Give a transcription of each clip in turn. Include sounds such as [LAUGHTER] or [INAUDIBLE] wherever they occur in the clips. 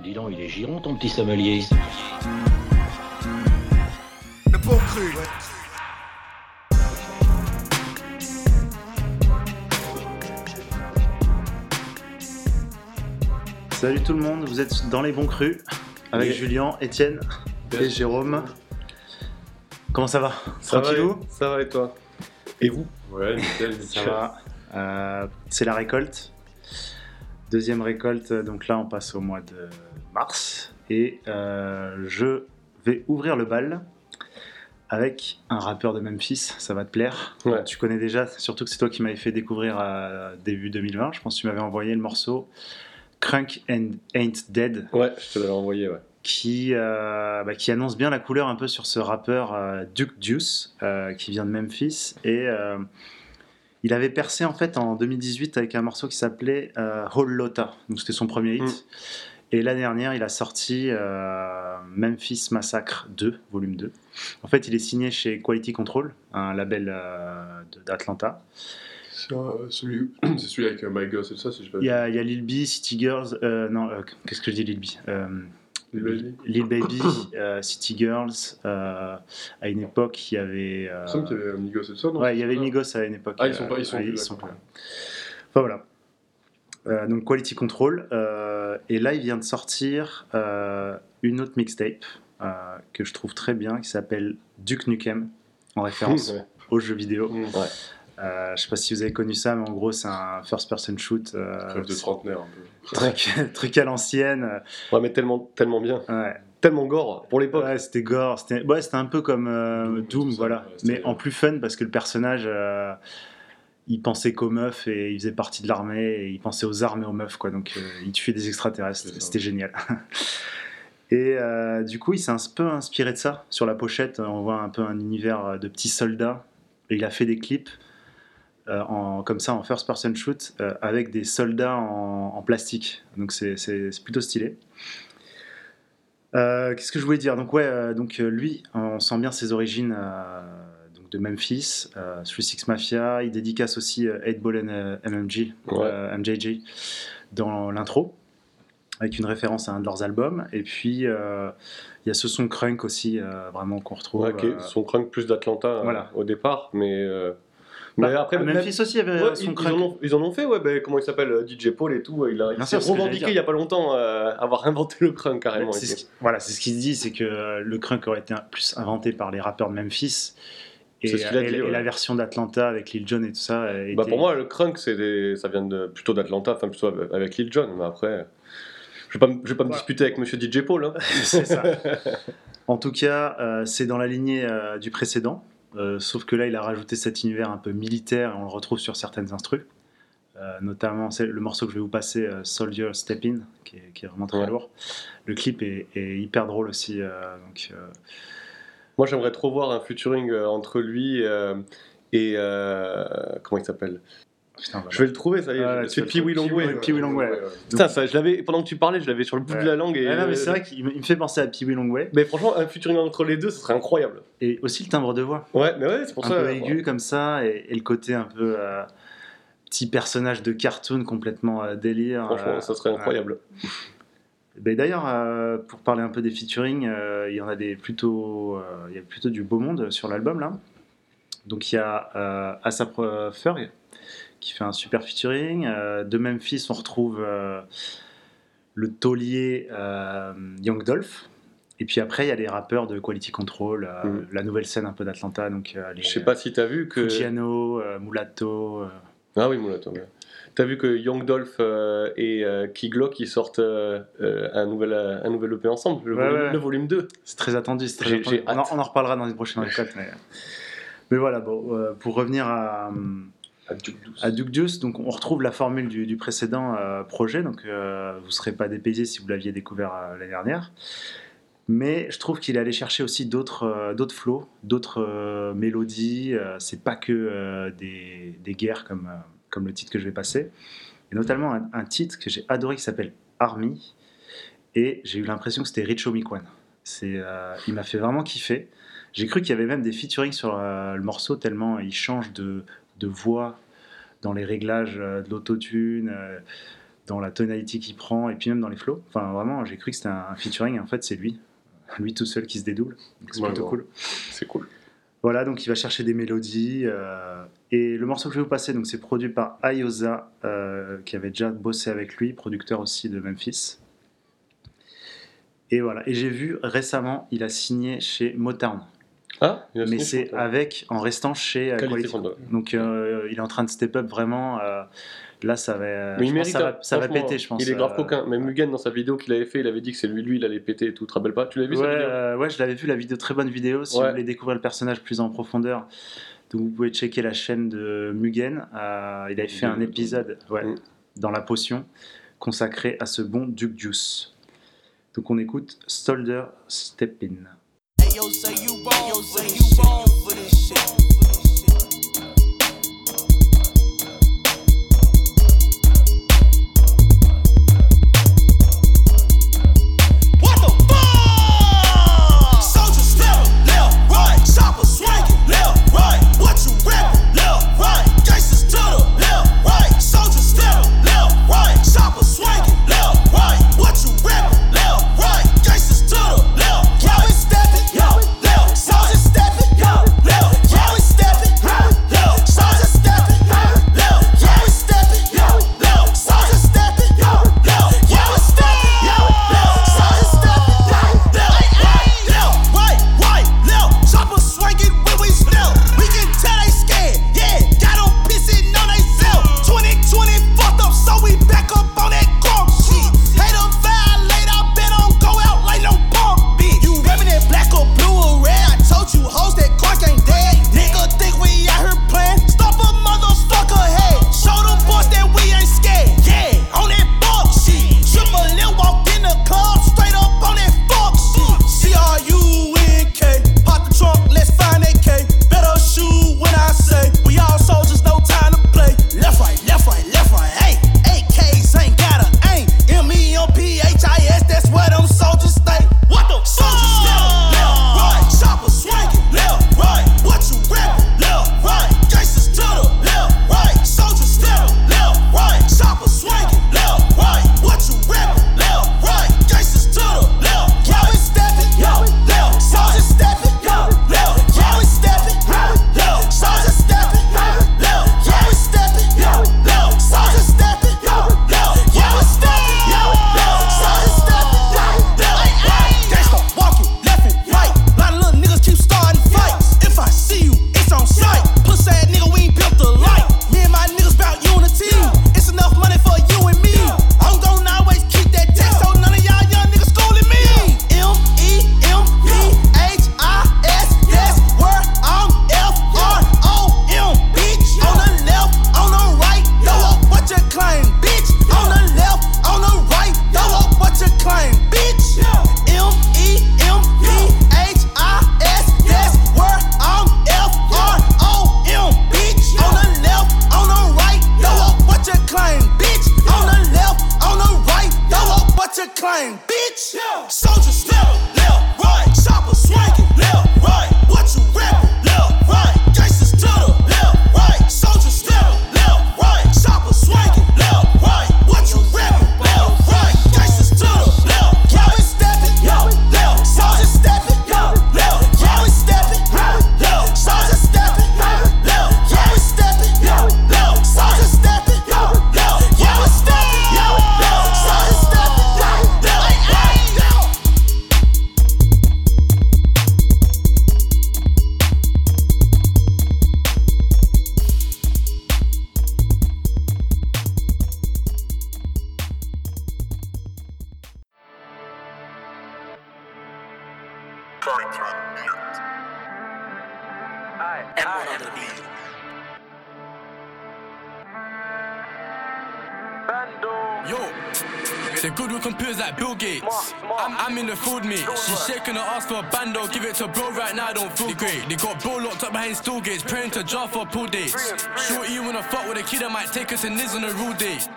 Dis donc, il est giron ton petit sommelier. Le bon cru, ouais. Salut tout le monde, vous êtes dans les bons crus avec. Julien, Étienne et Jérôme. Comment ça va Ça Tranquillou va, ça va et toi? Et vous? Ouais, nickel, Ça va. Euh, c'est la récolte. Deuxième récolte, donc là on passe au mois de mars. Et euh, je vais ouvrir le bal avec un rappeur de Memphis, ça va te plaire. Ouais. Tu connais déjà, surtout que c'est toi qui m'avais fait découvrir à début 2020. Je pense que tu m'avais envoyé le morceau Crunk and Ain't Dead. Ouais, je te l'avais envoyé, ouais. qui, euh, bah, qui annonce bien la couleur un peu sur ce rappeur euh, Duke Deuce, euh, qui vient de Memphis. Et euh, il avait percé en fait en 2018 avec un morceau qui s'appelait euh, Whole Lotta. Donc c'était son premier hit. Mm. Et l'année dernière, il a sorti euh, Memphis Massacre 2, volume 2. En fait, il est signé chez Quality Control, un label euh, d'Atlanta. C'est euh, celui, [CLEARS THROAT] c'est celui avec My Girl, c'est ça, si je pas Il y a, il y a Lil B, City Girls, non, qu'est-ce que je dis Lil B Baby. Lil Baby, [COUGHS] euh, City Girls. euh, à une époque, il y avait. euh, Il me semble qu'il y avait un Migos et tout ça, non? Ouais, il y avait. Migos à une époque. Ah, ils sont euh, pas, ils sont ouais, plus, ils sont pas. Enfin voilà. Euh, donc Quality Control. euh, et là, il vient de sortir euh, une autre mixtape euh, que je trouve très bien qui s'appelle Duke Nukem en référence Ouais. aux jeux vidéo. Mmh. Ouais. Euh, je sais pas si vous avez connu ça, mais en gros, c'est un first-person shoot. euh, de trentenaire un peu. truc, [LAUGHS] truc à l'ancienne. Ouais, mais tellement, tellement bien. Ouais. Tellement gore pour l'époque. Ouais, c'était gore. C'était ouais, un peu comme euh, Doom, Doom, tout ça, voilà. ouais, Mais en plus fun parce que le personnage, euh, il pensait qu'aux meufs et il faisait partie de l'armée et il pensait aux armes et aux meufs, quoi. Donc il tuait des extraterrestres. C'était génial. [LAUGHS] Et euh, du coup, il s'est un peu inspiré de ça. Sur la pochette, on voit un peu un univers de petits soldats. Et il a fait des clips euh, en, comme ça en first person shoot euh, avec des soldats en, en plastique. Donc c'est- plutôt stylé. Euh, Qu'est-ce que je voulais dire? Donc ouais, donc lui, on sent bien ses origines donc de Memphis, euh, 36 Mafia. Il dédicace aussi euh, 8 Ball and MMG, Ouais. MJG dans l'intro avec une référence à un de leurs albums. Et puis il y a ce son crunk aussi, vraiment qu'on retrouve. Ouais, Son crunk plus d'Atlanta Voilà. au départ, mais. Bah, mais après, même- aussi, avait Ouais, son ils, ils en ont, ils en ont fait, ouais, ben, comment il s'appelle, euh, DJ Paul et tout, il a il s'est revendiqué il y a pas longtemps euh, avoir inventé le crunk carrément. C'est ce voilà, c'est ce qu'il se dit, c'est que euh, le crunk aurait été plus inventé par les rappeurs de Memphis. Et, la version d'Atlanta avec Lil Jon et tout ça. euh, Bah, pour moi, le crunk, des- ça vient de, plutôt d'Atlanta, enfin plutôt avec- Lil Jon, mais après, je vais pas, me- je vais pas me disputer avec Monsieur DJ Paul. Hein. [LAUGHS] c'est ça. [LAUGHS] En tout cas, euh, c'est dans la lignée euh, du précédent, euh, sauf que là, il a rajouté cet univers un peu militaire et on le retrouve sur certaines instrus. Euh, notamment, c'est le morceau que je vais vous passer, euh, Soldier Step In, qui est, qui est vraiment très Ouais. lourd. Le clip est, est hyper drôle aussi. donc, Moi, j'aimerais trop voir un featuring entre lui et comment il s'appelle? Putain, voilà. Je vais le trouver, ça y est. C'est trouver. Longway. Wee Longway. Putain, ça, je l'avais pendant que tu parlais, je l'avais sur le bout Ouais. de la langue. Et, Ouais, non, mais c'est euh, vrai qu'il me fait penser à Wee Longway. Mais franchement, un featuring entre les deux, ce serait incroyable. Et aussi le timbre de voix. Ouais, mais ouais, c'est pour un ça. peu ouais. aigu comme ça, et, et le côté un peu euh, petit personnage de cartoon complètement euh, délire. Franchement, euh, ça serait incroyable. Ben, D'ailleurs, euh, pour parler un peu des featuring, euh, il y en a des plutôt, euh, il y a plutôt du beau monde sur l'album là. Donc il y a euh, Asap Ferg qui fait un super featuring. Euh, de Memphis, on retrouve euh, le taulier euh, Young Dolph. Et puis après, il y a les rappeurs de Quality Control, euh, Mhm. la nouvelle scène un peu d'Atlanta. Donc euh, les Je sais pas si t'as vu que. Fujiano, euh, Mulatto. Ah oui, Moulato. ouais. T'as vu que Young Dolph et Kiglock ils sortent un, nouvel, un nouvel EP ensemble, le, Ouais, volume, ouais. le volume 2. C'est très attendu. c'est très J'ai- attendu. j'ai On, en, hâte. on en reparlera dans les prochaines récoltes. Mais, mais voilà, bon, pour revenir à, hum, À Duke donc on retrouve la formule du, précédent euh, projet. Donc euh, vous ne serez pas dépaysé si vous l'aviez découvert euh, l'année dernière. Mais je trouve qu'il est allé chercher aussi d'autres d'autres flots, d'autres mélodies. C'est pas que des, guerres comme, comme le titre que je vais passer. Et notamment un, titre que j'ai adoré qui s'appelle Army. Et j'ai eu l'impression que c'était Richo Mikwan. C'est, il m'a fait vraiment kiffer. J'ai cru qu'il y avait même des featuring sur le morceau, tellement il change de, de voix dans les réglages euh, de l'autotune. euh, dans la tonalité qu'il prend et puis même dans les flows. Enfin, vraiment, j'ai cru que c'était un, featuring et en fait, c'est lui. Lui tout seul qui se dédouble. C'est Ouais, plutôt cool. C'est cool. Voilà, donc il va chercher des mélodies. euh, et le morceau que je vais vous passer, donc c'est produit par Ayoza, euh, qui avait déjà bossé avec lui, producteur aussi de Memphis. Et voilà. Et j'ai vu récemment, il a signé chez Motown. Ah, Mais c'est avec, en restant chez Qualité Quality Control. Donc euh, il est en train de step up vraiment. euh, là, ça va, Mais il mérite. ça va, hein, ça va franchement, péter, je pense. Il est grave euh, coquin. Même Mugen, dans sa vidéo qu'il avait fait, il avait dit que c'est lui, lui, il allait péter et tout. Tu te rappelles pas? Tu l'as vu Ouais, cette vidéo? euh, ouais, je l'avais vu la vidéo, très bonne vidéo. Si Ouais. vous voulez découvrir le personnage plus en profondeur, donc vous pouvez checker la chaîne de Mugen. Il avait fait un De- épisode ouais, Mm. dans la potion consacré à ce bon Duke Juice. Donc on écoute Stolder Step In. Yo, say you wrong, yo, say you wrong for this shit. Yo, c'est good with computers like Bill Gates. I'm, I'm in the food me. She's shaking her ass for a bando. Give it to bro right now, I don't feel great. They got bro locked up behind steel gates, praying to jar for pool dates. Shorty, you wanna fuck with a kid that might take us to Niz on a real date.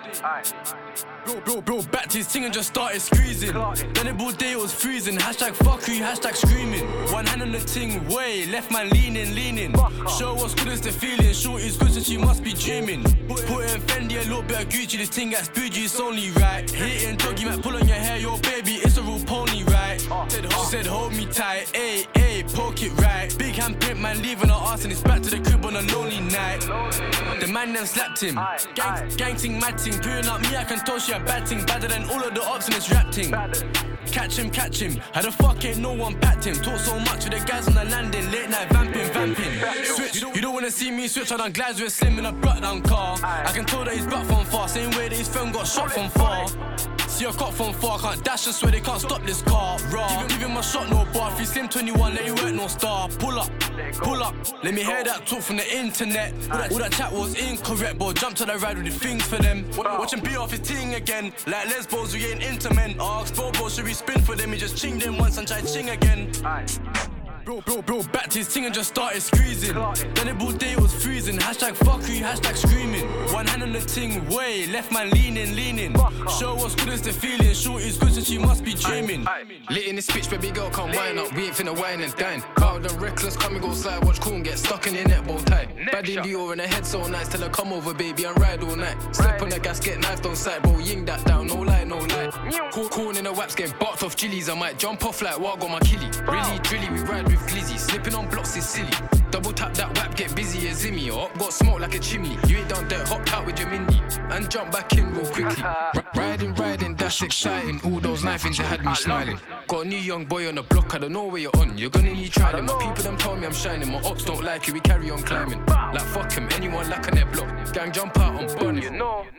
Bro, bro, back to his thing and just started squeezing. Then it day it was freezing. Hashtag fuck you, hashtag screaming. One hand on the ting, way, left man leaning, leaning. Show what's good as the feeling. Shorty's good, so she must be dreaming. Put in Fendi, a little bit of Gucci. This thing gets bougie, it's only right. Hitting doggy, might pull on your hair, yo baby, it's a real pony, right? She said, hold me tight, ayy, poke it right. Big hand print, man, leaving her ass and it's back to the crib on a lonely night. The man then slapped him. Gang, gang ting, mad ting. Putting up me, I can tell she a bad ting. Badder than all of the ops in this rap ting. Catch him, catch him. How the fuck ain't no one backed him? Talk so much with the guys on the landing. Late night vamping, vamping. Switch, you don't wanna see me switch. I done glides with slim in a brought down car. I can tell that he's back from far. Same way that his friend got shot from far. See, I got from far, can't dash, I swear they can't stop this car. Raw. Give him a shot, no bar. He's slim 21, let you work, no star. Pull up, pull up. Let me hear that talk from the internet. All that, all that chat was incorrect, but jump to the ride with the things for them. Watch him be off his ting again. Like lesbos, we ain't into men. Ask Bobo, should we spin for them? He just ching them once and try ching again. Bro, bro, bro, back to his thing and just started squeezing. Then it all day it was freezing. Hashtag fuck you, hashtag screaming. One hand on the ting, way, left man leaning, leaning. Show what's good as the feeling. Shorty's good, so she must be dreaming. Lit in this bitch, baby girl, come wine up. We ain't finna wine and dine. Proud and reckless, come and go slide. Watch cool and get stuck in your net bow tie. Bad in Dior and her head so nice. Tell her come over, baby, and ride all night. Step on the gas, get knifed on sight. Bro, ying that down, no lie, no lie. Cool, cool in the waps, get barked off chilies. I might jump off like Wago my killie. Really, drilly, we ride with glizzy. Slipping on blocks is silly. Double tap that wap, get busy as Zimmy. Or up, got smoke like a chimney. You ain't down there, hop out with your Mindy. And jump back in real quickly. [LAUGHS] Riding, riding, that's exciting. All those knifings, you had me smiling. Got a new young boy on the block, I don't know where you're on. You're gonna need trying. My people them told me I'm shining. My ops don't like it, we carry on climbing. Like fuck him, anyone like on their block. Gang jump out on bunny.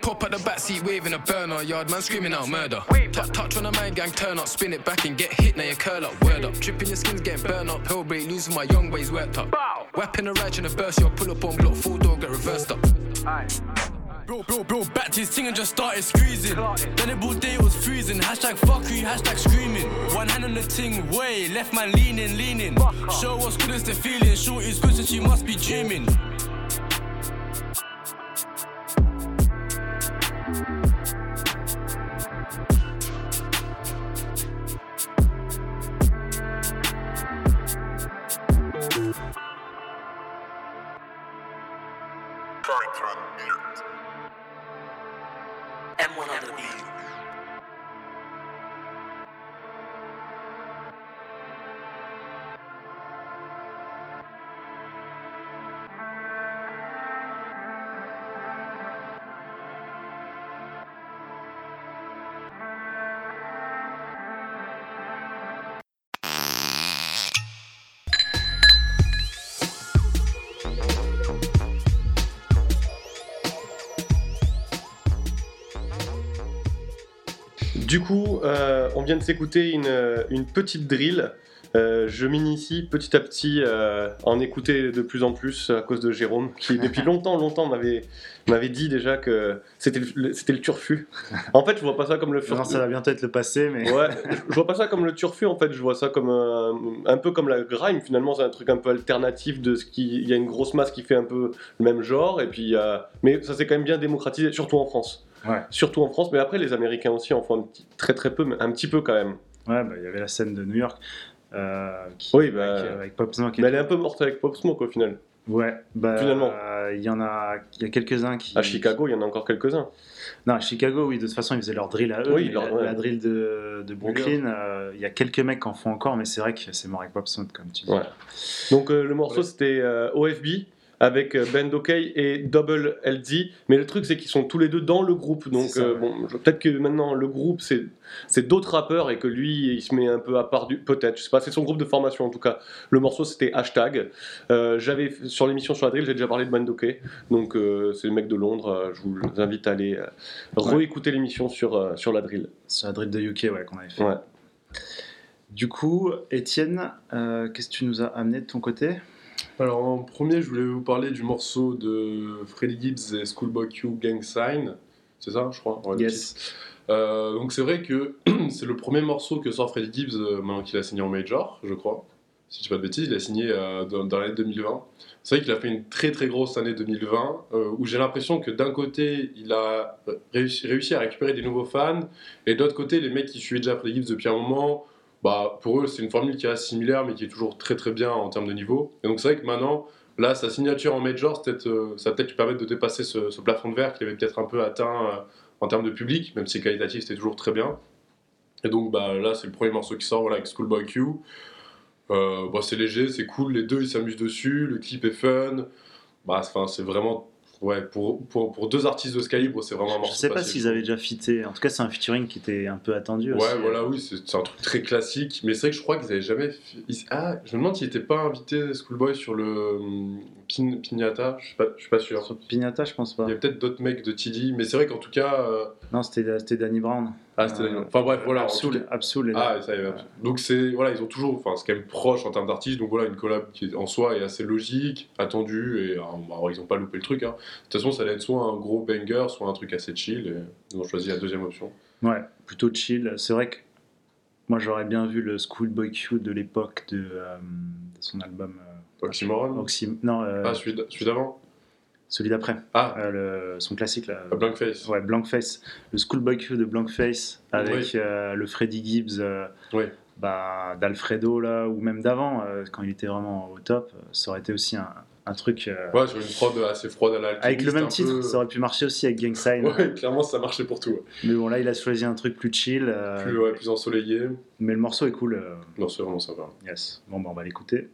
Pop at the backseat, waving a burner. Yard man screaming out murder. Touch, touch on a man gang, turn up, spin it back and get hit. Now you curl up, word up. Tripping your skin's getting burnt up. Hell break, losing my young ways worked up. Weapon a right in a burst, you'll pull up on block, full door, get reversed up. Bro, bro, bro, back to his thing and just started squeezing. Then it all day was freezing. Hashtag fuck you, hashtag screaming. One hand on the ting, way, left man leaning, leaning. Show what's good the feeling. Shorty's good, so she must be dreaming. Du coup, euh, on vient de s'écouter une, une petite drill. Euh, je m'initie petit à petit euh, à en écouter de plus en plus à cause de Jérôme, qui [LAUGHS] depuis longtemps, longtemps m'avait m'avait dit déjà que c'était le, c'était le turfu. En fait, je vois pas ça comme le Non, ça va bientôt être le passé, mais Ouais, je vois pas ça comme le turfu en fait, je vois ça comme un, un peu comme la grime finalement, c'est un truc un peu alternatif de ce qui il y a une grosse masse qui fait un peu le même genre et puis il y a mais ça s'est quand même bien démocratisé surtout en France. Ouais. Surtout en France, mais après les Américains aussi en font un petit- très très peu mais un petit peu quand même. ouais, bah, il y avait la scène de New York. euh, qui- Oui, bah, avec, avec Pop Smoke. Mais elle est un peu morte avec Pop Smoke au final. Ouais, bah, Finalement. euh, il y en a, y a quelques-uns qui. À Chicago, il y en a encore quelques-uns. Non, à Chicago, oui, de toute façon, ils faisaient leur drill à eux. Oui, leur- la, ouais. la drill de, de Brooklyn, euh, il y a quelques mecs qui en font encore, mais c'est vrai que c'est mort avec Pop Smoke, comme tu dis. Ouais. Donc euh, le morceau Ouais. c'était euh, OFB avec euh, Ben Dokey et Double LD. Mais le truc c'est qu'ils sont tous les deux dans le groupe. Donc ça, euh, ouais. bon, peut-être que maintenant le groupe c'est d'autres rappeurs et que lui il se met un peu à part du peut-être. Je sais pas. C'est son groupe de formation en tout cas. Le morceau c'était hashtag. Euh, J'avais sur l'émission sur la drill j'ai déjà parlé de Ben Dokey. Donc euh, c'est le mec de Londres. Je vous invite à aller réécouter l'émission sur sur la drill. C'est la drill de UK, ouais, qu'on avait fait. Ouais. Du coup, Étienne, qu'est-ce que tu nous as amené de ton côté? Alors en premier, je voulais vous parler du morceau de Freddie Gibbs et Schoolboy Q Gang Sign. C'est ça, je crois? Ouais, Yes. Euh, donc c'est vrai que [CLEARS THROAT] c'est le premier morceau que sort Freddie Gibbs euh, maintenant qu'il a signé en major, je crois. si je dis pas de bêtises, il a signé euh, dans, dans l'année 2020. C'est vrai qu'il a fait une très très grosse année 2020 euh, où j'ai l'impression que d'un côté il a réussi, réussi à récupérer des nouveaux fans et de l'autre côté les mecs qui suivaient déjà Freddie Gibbs depuis un moment, bah, pour eux c'est une formule qui reste similaire mais qui est toujours très très bien en termes de niveau. Et donc c'est vrai que maintenant, là sa signature en major, peut-être, euh, ça peut-être lui permettre de dépasser ce, plafond de verre qu'il avait peut-être un peu atteint euh, en termes de public, même si qualitatif c'était toujours très bien. Et donc bah, là c'est le premier morceau qui sort voilà, avec Schoolboy Q. Euh, bah, c'est léger, c'est cool, les deux ils s'amusent dessus, le clip est fun. Bah, c'est vraiment. Ouais, pour, pour, pour deux artistes de ce calibre, c'est vraiment un Je morceau. sais pas s'ils avaient déjà fité. En tout cas, c'est un featuring qui était un peu attendu aussi. Ouais, voilà, oui, c'est un truc très classique. Mais c'est vrai que je crois qu'ils avaient jamais. ils- Ah, je me demande s'il n'était pas invité Schoolboy sur le hum, Pin- Pignata, je suis pas, je suis pas sûr. Sur Pignata, je pense pas. Il y a peut-être d'autres mecs de TD, mais c'est vrai qu'en tout cas. euh, Non, c'était Danny Brown. Ah, c'était Euh. Enfin bref, voilà. Absol, Absol. Ah, ça y est. Donc c'est voilà, ils ont toujours, enfin c'est quand même proche en termes d'artistes, donc voilà une collab qui en soi est assez logique, attendue et bah, ils ont pas loupé le truc. Hein. De toute façon, ça allait être soit un gros banger, soit un truc assez chill. Et ils ont choisi la deuxième option. Ouais, plutôt chill. C'est vrai que moi, j'aurais bien vu le Schoolboy Q de l'époque de, euh, de son album. euh, Oxymoron. Oxy- Non, euh, Ah, celui d'avant. Celui d'après. Ah, Euh, le- son classique là. A Blank Face. Ouais, Blankface. Le Schoolboy Q de Blankface avec Oui. euh, le Freddie Gibbs euh, Oui. bah, d'Alfredo là, ou même d'avant, quand il était vraiment au top. Ça aurait été aussi un, un truc. euh, Ouais, sur une prod assez froide à l'alchimiste. avec le même titre, peu- ça aurait pu marcher aussi avec Gang Sign. Ouais, clairement, ça marchait pour tout. ouais. Mais bon, là, il a choisi un truc plus chill. euh, Plus, ouais, plus ensoleillé. Mais le morceau est cool. euh, Non, c'est vraiment sympa. yes. Bon, bah, on va l'écouter.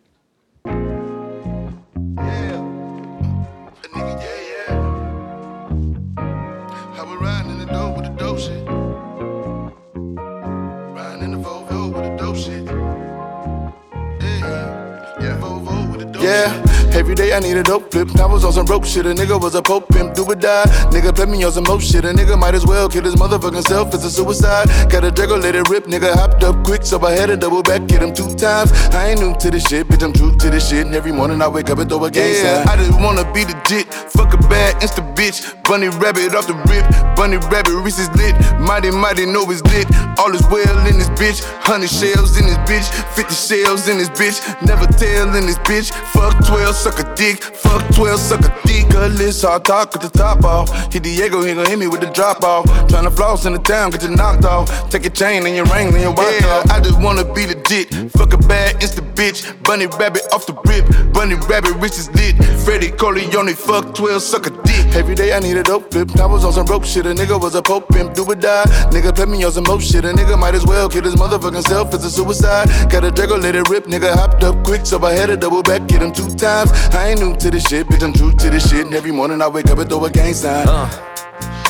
Yeah. Every day I need a dope flip. I was on some broke shit. A nigga was a pope pimp, do or die. Nigga play me on some more shit. A nigga might as well kill his motherfucking self. It's a suicide. Got a Draco, let it rip. Nigga hopped up quick, so I had to double back, hit him two times. I ain't new to this shit, bitch. I'm true to this shit. And every morning I wake up and throw a gang sign. I just wanna be the legit. Fuck a bad insta bitch. Bunny rabbit off the rip. Bunny rabbit, Reese's lit. Mighty, mighty, know it's lit. All is well in this bitch. Hundred shells in this bitch. Fifty shells in this bitch. Never tell in this bitch. Fuck 12, suck a dick. Fuck 12, suck a dick. Gutless, hard talk with the top off. Hit Diego, he gon' hit me with the drop off. Tryna floss in the town, get you knocked off. Take your chain and your ring and your watch yeah, I just wanna be legit. Fuck a bad insta bitch. Bunny rabbit off the rip. Bunny rabbit, rich is lit. Freddie Corleone, fuck 12, suck a dick. Every day I need a dope flip. I was on some broke shit. A nigga was a pope pimp, do or die. Nigga play me on some more shit. A nigga might as well kill his motherfucking self. It's a suicide. Got a Draco, let it rip. Nigga hopped up quick, so I had a double back, hit him two times. I ain't new to this shit, bitch. I'm true to this shit. And every morning I wake up and throw a gang sign. Uh,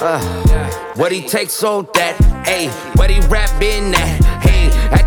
uh, What he takes sold that, ayy. What he rap in that, hey.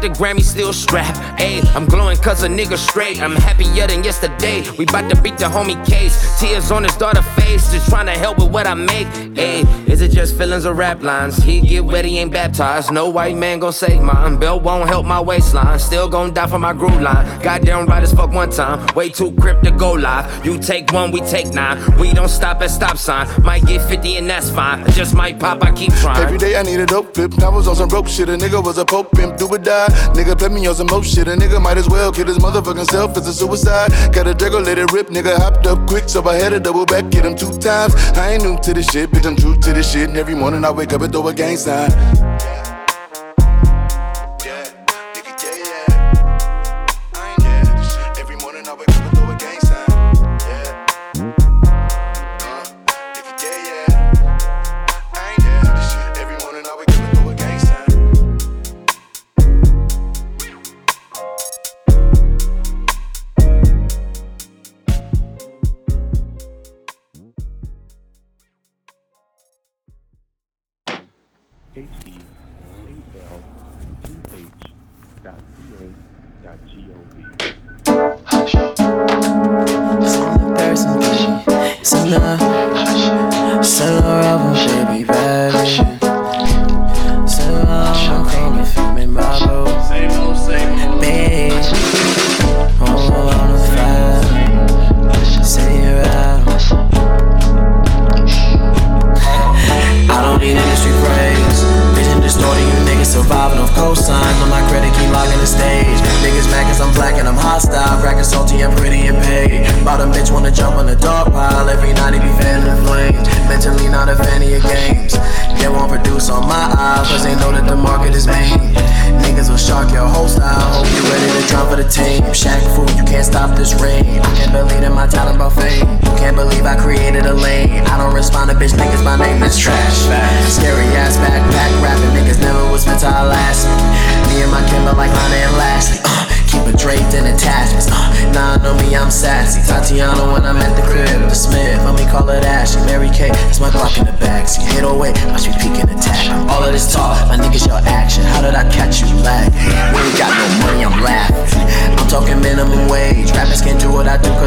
The Grammy still strapped, ayy. I'm glowing cause a nigga straight. I'm happier than yesterday. We bout to beat the homie case. Tears on his daughter face, just trying to help with what I make, ayy. Is it just feelings or rap lines? He get wet, he ain't baptized. No white man gon' save mine. Belt won't help my waistline. Still gon' die for my groove line. Goddamn right as fuck one time. Way too crip to go live. You take one, we take nine. We don't stop at stop sign. Might get 50 and that's fine. Just might pop, I keep trying. Every day I need a dope flip. I was on some broke shit. A nigga was a pope pimp, do or die. Nigga play me on some more shit. A nigga might as well kill his motherfucking self. It's a suicide. Got a Draco, let it rip. Nigga hopped up quick, so I had to double back, hit him two times. I ain't new to this shit, bitch. I'm true to this shit. And every morning I wake up and throw a gang sign.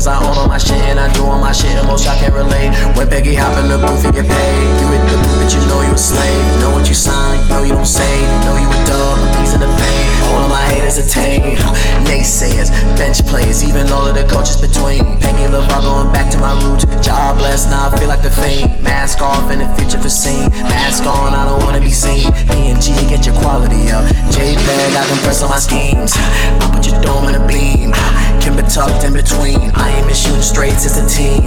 I own all my shit and I do all my shit and most y'all can relate. When Peggy hop in the booth and get paid, you hit the booth, but you know you a slave. Know what you sign, know you don't say. Know you a dog, a piece of the pain. All of my haters attain. Naysayers, bench players, even all of the coaches between. Peggy LeVar going back to my roots. Jobless, now I feel like the fame. Mask off in the future for seen. Mask on, I don't wanna be seen. PNG, get your quality up. JPEG, I compress all my schemes. I put your dome in a beam. can be tucked in between. I ain't been shooting straight since a teen.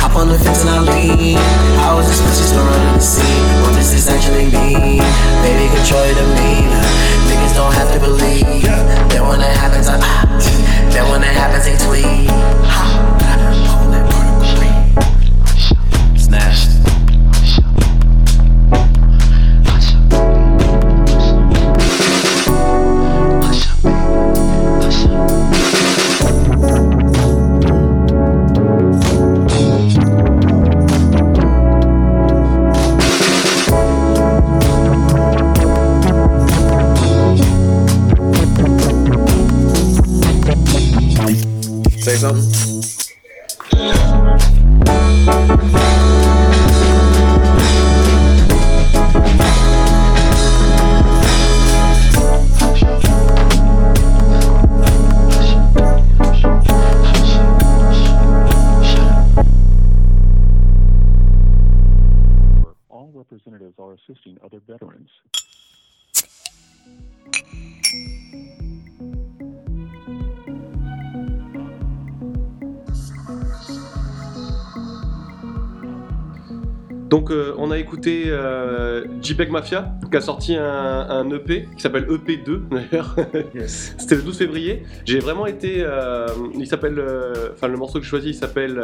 Hop on the fence and I lean. How is this pussy still running the scene? What does this actually mean? Baby, control your demeanor. Niggas don't have to believe. Then when it happens, I. Then when it happens, they tweet. Snatched. Donc euh, on a écouté euh, JPEG Mafia qui a sorti un, un EP qui s'appelle EP2 [LAUGHS] d'ailleurs. Yes. C'était le 12 février. J'ai vraiment été. euh, il s'appelle. Enfin, le morceau que j'ai choisi, il s'appelle.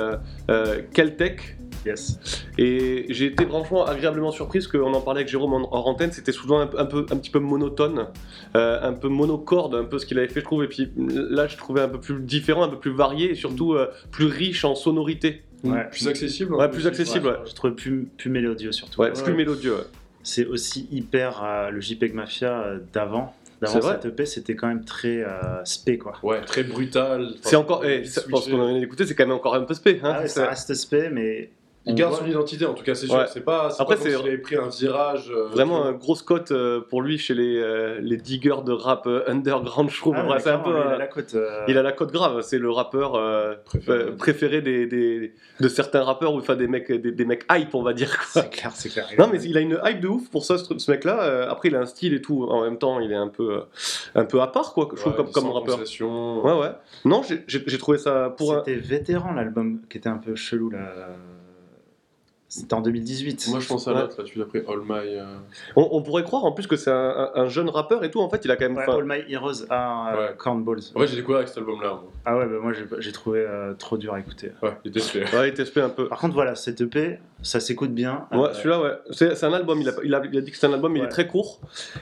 Yes. Et j'ai été franchement agréablement surpris parce qu'on en parlait avec Jérôme en, en antenne. C'était souvent un, un peu, un petit peu monotone, un peu monocorde, un peu ce qu'il avait fait, je trouve. Et puis là, je trouvais un peu plus différent, un peu plus varié et surtout plus riche en sonorité. Ouais. Plus accessible. Ouais, plus accessible, ouais. Je trouve plus, plus mélodieux surtout. Ouais, c'est plus mélodieux. ouais. C'est aussi hyper euh, le JPEG Mafia euh, d'avant. D'avant cette EP, c'était quand même très euh, spé quoi. Ouais, très brutal. C'est encore. Enfin, eh, parce qu'on vient d'écouter, c'est quand même encore un peu spé. Hein, Ah ouais, c'est- ça reste spé, mais Il garde voit- son identité en tout cas, c'est sûr. Ouais. C'est pas. c'est Après, pas comme c'est- s'il avait pris un virage. euh, Vraiment tu un grosse cote euh, pour lui chez les, euh, les diggers de rap euh, underground, je trouve. Ah, Ouais, mais c'est un peu, clairement, il a la cote. euh, il a la cote grave, c'est le rappeur euh, Préféré. euh, préféré des, des- de certains rappeurs, ou enfin des mecs, des, des mecs hype, on va dire. Quoi. C'est clair, c'est clair. Non, mais il a une hype de ouf pour ça, ce, ce mec-là. Après, il a un style et tout. En même temps, il est un peu, un peu à part, quoi, je trouve, comme, comme rappeur. Ouais, ouais. Non, j'ai- j'ai j'ai trouvé ça pour un. C'était vétéran l'album qui était un peu chelou là. C'était en 2018. Moi je pense à l'autre, là, celui d'après All My. euh, On, on pourrait croire en plus que c'est un, un- un jeune rappeur et tout. En fait, il a quand même. Ouais, All My Heroes à Ouais. Cornballs. En j'ai découvert avec cet album-là. moi. Ah ouais, bah moi j'ai j'ai trouvé euh, trop dur à écouter. Ouais, il était un peu. Par contre, voilà, cette EP, ça s'écoute bien. Ouais, Euh, celui-là, ouais. C'est c'est un album, il a, il, a, il a dit que c'est un album, il Ouais. est très court.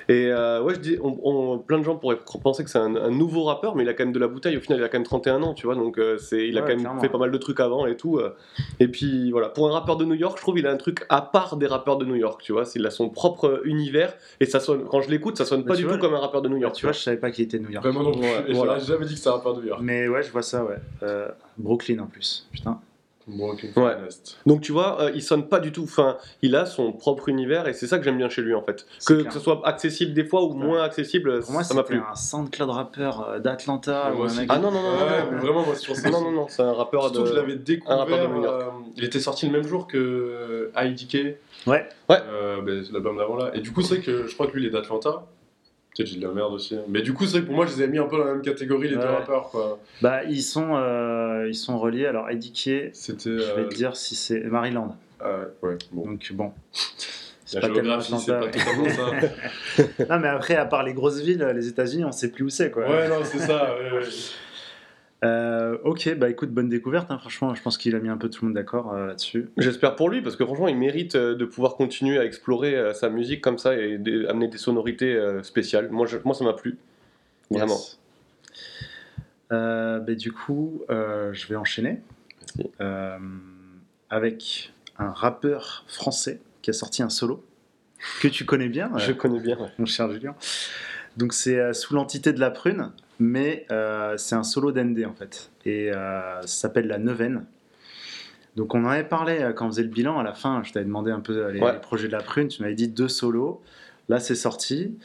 Et euh, ouais, je dis, on, on- plein de gens pourraient penser que c'est un, un nouveau rappeur, mais il a quand même de la bouteille. Au final, il a quand même 31 ans, tu vois, donc euh, c'est, il a Ouais, quand même clairement. fait pas mal de trucs avant et tout. euh. Et puis voilà, pour un rappeur de New York, je trouve il a un truc à part des rappeurs de New York, tu vois. Il a son propre univers et ça sonne, quand je l'écoute, ça sonne Mais pas du vois, tout comme un rappeur de New bah, York. tu vois, je savais pas qu'il était de New York. Vraiment non plus. Voilà. j'aurais jamais dit que c'était un rappeur de New York. Mais ouais, je vois ça, ouais. Euh, Brooklyn en plus. Putain. Ouais. Donc tu vois, euh, il sonne pas du tout. Enfin, il a son propre univers et c'est ça que j'aime bien chez lui en fait. Que, ce soit accessible des fois ou Ouais. moins accessible, Pour moi, ça m'a plu. un SoundCloud rappeur euh, d'Atlanta. Ou un mec- Ah non non non non, Ouais, non, vraiment, moi je pense que non non non, c'est un rappeur Surtout de. que je l'avais découvert. de euh, il était sorti le même jour que IDK. Ouais. Ouais. Euh, ben, c'est l'album d'avant là. Et du coup, c'est vrai que je crois que lui, il est d'Atlanta. Peut-être j'ai de la merde aussi. Mais du coup, c'est vrai que pour moi, je les ai mis un peu dans la même catégorie, les deux rappeurs, quoi. Bah, ils sont, euh, ils sont reliés. Alors, Edikier, C'était. je vais euh, te dire si c'est Maryland. Ah ouais, ouais, bon. Donc, bon. C'est La pas tellement géographie, c'est pas totalement ça. [LAUGHS] Non, mais après, à part les grosses villes, les États-Unis, on sait plus où c'est, quoi. Ouais, non, c'est ça. ouais. Euh, ok, bah écoute, bonne découverte. hein, franchement, je pense qu'il a mis un peu tout le monde d'accord euh, là-dessus. J'espère pour lui, parce que franchement, il mérite euh, de pouvoir continuer à explorer sa musique comme ça et amener des sonorités spéciales. Moi, je- moi ça m'a plu. Vraiment. Yes. Euh, bah, du coup, je vais enchaîner avec un rappeur français qui a sorti un solo que tu connais bien, Je connais bien. ouais. mon cher Julien. Donc c'est sous l'entité de la prune, mais euh, c'est un solo d'ND en fait. Et euh, ça s'appelle La Neuvaine. Donc on en avait parlé euh, quand on faisait le bilan à la fin, je t'avais demandé un peu les, Ouais. les projets de la prune, tu m'avais dit deux solos. Là c'est sorti.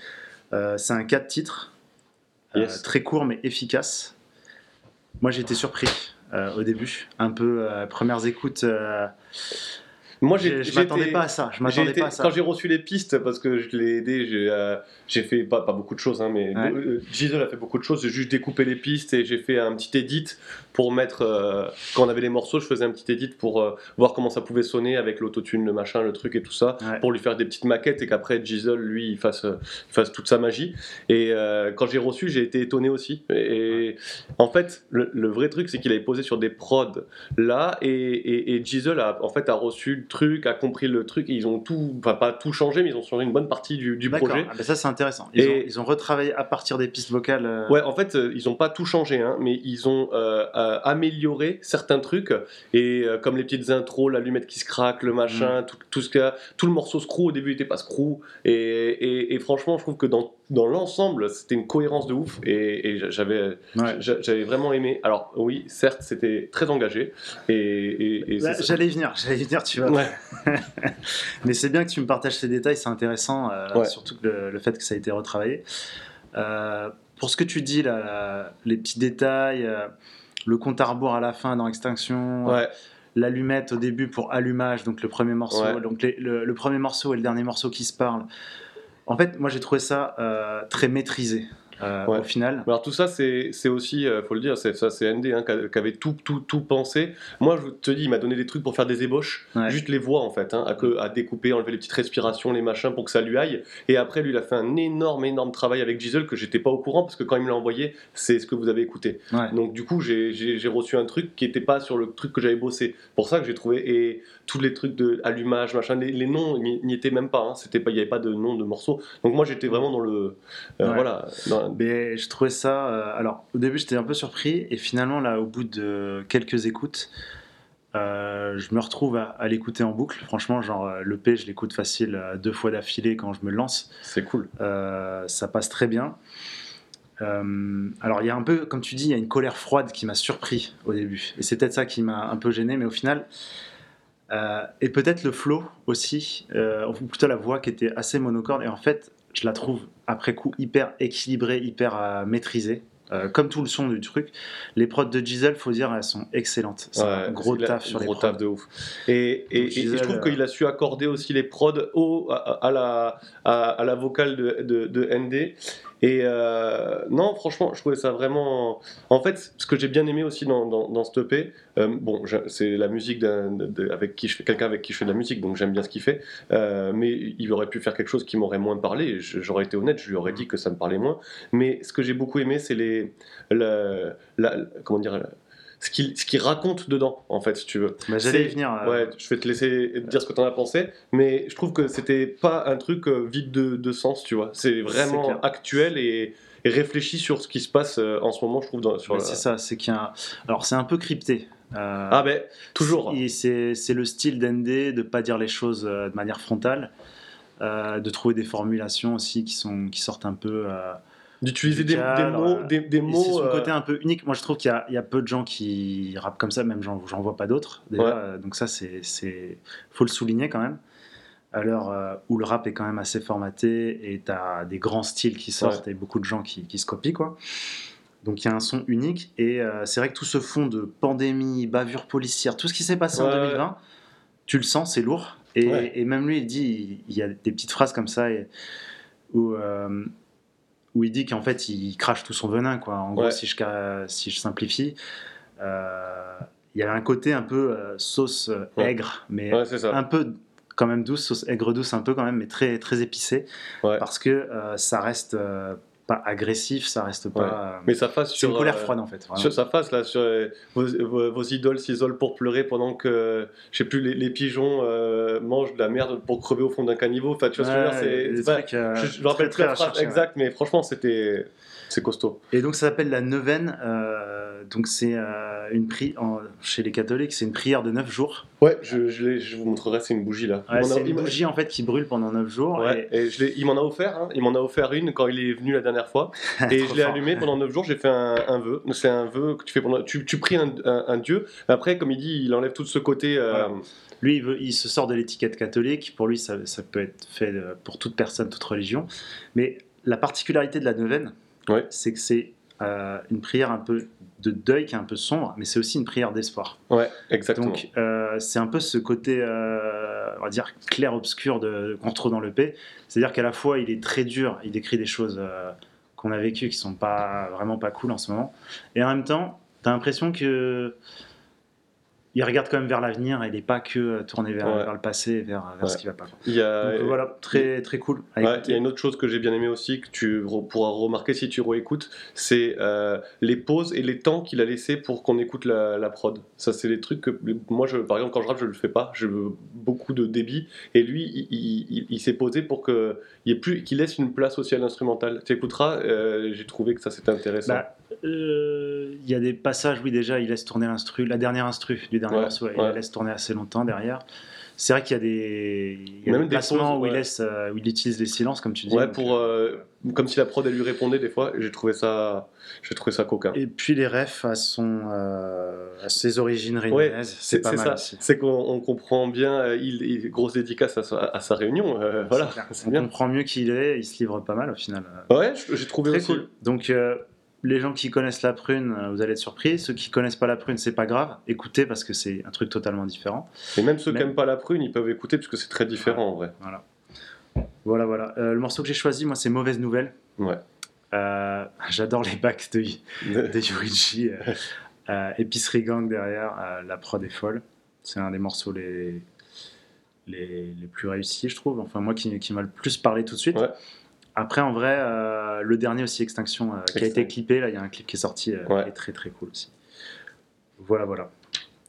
Euh, c'est un 4 titres, euh, très court mais efficace. Moi j'ai été surpris euh, au début, un peu premières écoutes. Moi, j'ai- je m'attendais pas à ça. Je m'attendais pas à ça. Quand j'ai reçu les pistes, parce que je l'ai aidé, j'ai euh, j'ai fait pas, pas beaucoup de choses, hein, mais Ouais. euh, Giselle a fait beaucoup de choses. J'ai juste découpé les pistes et j'ai fait un petit edit pour mettre. euh, quand on avait les morceaux, je faisais un petit edit pour voir comment ça pouvait sonner avec l'autotune, le machin, le truc et tout ça, Ouais. pour lui faire des petites maquettes et qu'après Giselle, lui, il fasse, il fasse toute sa magie. Et quand j'ai reçu, j'ai été étonné aussi. Et en fait, le, le vrai truc, c'est qu'il avait posé sur des prods là et, et, et Giselle a, en fait, a reçu truc, a compris le truc. Et ils ont tout, enfin pas tout changé, mais ils ont changé une bonne partie du, du projet. ah ben ça c'est intéressant. Ils, Et- ont, ils ont retravaillé à partir des pistes vocales. euh, Ouais, en fait, euh, ils ont pas tout changé, hein, mais ils ont euh, amélioré certains trucs. Et euh, comme les petites intros, l'allumette qui se craque, le Mm. machin, tout, tout ce que, tout le morceau screw au début était pas screw. Et, et, et franchement, je trouve que dans, dans l'ensemble, c'était une cohérence de ouf. Et, et j'avais, ouais. j'a- j'avais vraiment aimé. Alors oui, certes, c'était très engagé. Et, et, et Là, c'est- J'allais y venir, j'allais venir, tu vois. Ouais. [LAUGHS] Mais c'est bien que tu me partages ces détails, c'est intéressant, euh, Ouais. surtout que le, le fait que ça a été retravaillé. Euh, pour ce que tu dis, là, les petits détails, euh, le compte à rebours à la fin dans Extinction, l'allumette au début pour allumage, donc le premier morceau, donc les- le, le premier morceau et le dernier morceau qui se parlent. En fait, moi j'ai trouvé ça euh, très maîtrisé euh, Ouais. au final. Alors tout ça, c'est aussi, euh, faut le dire, c'est ça, c'est ND hein, qui avait tout, tout, tout pensé. Moi, je te dis, il m'a donné des trucs pour faire des ébauches, Ouais. juste les voix en fait, hein, à, que- à découper, enlever les petites respirations, les machins pour que ça lui aille. Et après, lui, il a fait un énorme, énorme travail avec Giselle que j'étais pas au courant parce que quand il me l'a envoyé, c'est ce que vous avez écouté. Ouais. Donc du coup, j'ai- reçu un truc qui était pas sur le truc que j'avais bossé. Pour ça que j'ai trouvé et tous les trucs de allumage, machin, les, les noms n'y n'y étaient même pas. Hein, C'était pas, il y avait pas de nom de morceaux. Donc moi, j'étais vraiment dans le, euh, Ouais. voilà, dans- Mais je trouvais ça. euh, alors, au début, j'étais un peu surpris, et finalement, là, au bout de quelques écoutes, euh, je me retrouve à, à l'écouter en boucle. Franchement, genre, le P, je l'écoute facile deux fois d'affilée quand je me lance. c'est cool. Ça passe très bien. Euh, alors, il y a un peu, comme tu dis, il y a une colère froide qui m'a surpris au début. Et c'est peut-être ça qui m'a un peu gêné, mais au final. Euh, et peut-être le flow aussi, euh, ou plutôt la voix qui était assez monocorde. Et en fait, je la trouve après coup hyper équilibrée, hyper euh, maîtrisée. Comme tout le son du truc, les prods de Giselle, faut dire, elles sont excellentes. C'est un gros taf sur les gros prods. taf de ouf. Et, je trouve qu'il a su accorder aussi les prods au, à, à la, à, à la vocale de, de, de ND. Et euh, non, franchement, je trouvais ça vraiment. En fait, ce que j'ai bien aimé aussi dans, dans, dans ce EP, euh, bon, c'est la musique de- avec qui je fais quelqu'un avec qui je fais de la musique, donc j'aime bien ce qu'il fait. Euh, mais il aurait pu faire quelque chose qui m'aurait moins parlé. J'aurais été honnête, je lui aurais dit que ça me parlait moins. Mais ce que j'ai beaucoup aimé, c'est les, la, la- comment dire, la- ce qu'il ce qu'il raconte dedans, en fait, si tu veux. Bah, J'allais y venir. euh, Ouais, je vais te laisser dire ce que tu en as pensé, mais je trouve que c'était pas un truc euh, vide de, de sens, tu vois. C'est vraiment actuel et, et réfléchi sur ce qui se passe euh, en ce moment, je trouve. Dans, sur la- C'est ça, c'est qu'il y a Alors, c'est un peu crypté. Euh, Ah ben, toujours. C'est c'est le style d'ND de pas dire les choses de manière frontale, euh, de trouver des formulations aussi qui, sont, qui sortent un peu. euh, D'utiliser des, des mots, des, mots. c'est son euh, côté un peu unique. Moi, je trouve qu'il y, y a peu de gens qui rappent comme ça, même j'en vois pas d'autres. Ouais. Euh, Donc ça, c'est faut le souligner quand même. À l'heure où le rap est quand même assez formaté et tu as des grands styles qui sortent et beaucoup de gens qui, qui se copient quoi. Donc il y a un son unique et euh, c'est vrai que tout ce fond de pandémie, bavure policière, tout ce qui s'est passé en Ouais, ouais. 2020, tu le sens, c'est lourd. Et, Ouais. et même lui, il dit, il, il y a des petites phrases comme ça et, où, euh, où il dit qu'en fait il crache tout son venin quoi. En gros si je si je simplifie, euh, il y a un côté un peu euh, sauce euh, aigre, mais Ouais, un peu quand même douce, sauce aigre douce un peu quand même, mais très très épicée. Parce que ça reste pas agressif, ça reste pas. Ouais. euh, Mais sa face sur. une colère euh, froide en fait. vraiment. Sur sa face, là, sur, euh, vos, vos- vos idoles s'isolent pour pleurer pendant que, je sais plus, les, les pigeons mangent de la merde pour crever au fond d'un caniveau. Enfin, tu vois ce que je veux dire Je me rappelle très, la très phrase recherchés, ouais. exacte, mais franchement, c'était. C'est costaud. Et donc ça s'appelle la neuvaine. euh, donc c'est euh, une pri en- chez les catholiques, c'est une prière de 9 jours. Ouais, je, je, l'ai- je vous montrerai, c'est une bougie là. Ouais, c'est une bougie en fait qui brûle pendant 9 jours. Ouais, et- et je l'ai- il m'en a offert, hein. il m'en a offert une quand il est venu la dernière fois, [LAUGHS] et je l'ai fort. allumé pendant 9 jours. J'ai fait un, un vœu. C'est un vœu que tu fais pendant. Tu, tu pries un, un- un dieu. Après, comme il dit, il enlève tout ce côté. euh. Lui, il, veut- il se sort de l'étiquette catholique. Pour lui, ça, ça peut être fait pour toute personne, toute religion. Mais la particularité de la neuvaine, Ouais. c'est que c'est euh, une prière un peu de deuil qui est un peu sombre, mais c'est aussi une prière d'espoir. Ouais, exactement. Donc euh, c'est un peu ce côté, euh, on va dire, clair-obscur de- qu'on retrouve dans le P. C'est-à-dire qu'à la fois, il est très dur, il décrit des choses qu'on a vécues qui sont pas vraiment pas cool en ce moment. Et en même temps, tu as l'impression que il regarde quand même vers l'avenir et il n'est pas que euh, tourné vers, Ouais. vers le passé vers, ce qui va pas. il y a, Donc voilà, très, très cool. Ouais, il y a une autre chose que j'ai bien aimé aussi, que tu pourras remarquer si tu réécoutes, c'est euh, les pauses et les temps qu'il a laissé pour qu'on écoute la, la prod. Ça, c'est des trucs que moi, je, par exemple, quand je rappe, je le fais pas. J'ai beaucoup de débit. Et lui, il, il- il- il s'est posé pour qu'il laisse une place aussi à l'instrumental. Tu écouteras, euh, j'ai trouvé que ça c'était intéressant. Bah, euh, Il y a des passages, oui, déjà, il laisse tourner l'instru, la dernière instru du dernier Ouais, morceau, il la laisse tourner assez longtemps derrière. C'est vrai qu'il y a des, il y a Même des des placements pauses, où, il ouais. laisse, où il utilise les silences, comme tu dis. ouais, donc, pour, euh, euh, comme si la prod elle lui répondait des fois. J'ai trouvé ça, j'ai trouvé ça coquin. Et puis les refs à, son, euh, à ses origines réunionnaises, c'est pas mal. C'est qu'on on comprend bien. il, il- grosse dédicace à sa, à sa réunion. euh, voilà, clair. On bien. comprend mieux qui il est, il se livre pas mal au final. Ouais, j'ai trouvé Très aussi. cool. Donc les gens qui connaissent la prune, euh, vous allez être surpris. Ceux qui connaissent pas la prune, c'est pas grave. Écoutez parce que c'est un truc totalement différent. Et même ceux qui n'aiment pas la prune, ils peuvent écouter parce que c'est très différent en vrai. Voilà. Voilà, voilà. Euh, le morceau que j'ai choisi, moi, c'est Mauvaise Nouvelle. Ouais. Euh, [LAUGHS] J'adore les backs de, de Yurichi. euh, Épicerie Gang derrière, la prod est folle. C'est un des morceaux les, les, les plus réussis, je trouve. Enfin, moi qui, qui m'a le plus parlé tout de suite. Ouais. Après, en vrai, euh, le dernier aussi, Extinction, euh, qui a été clippé, là, il y a un clip qui est sorti, euh, Ouais. est très très cool aussi. Voilà, voilà.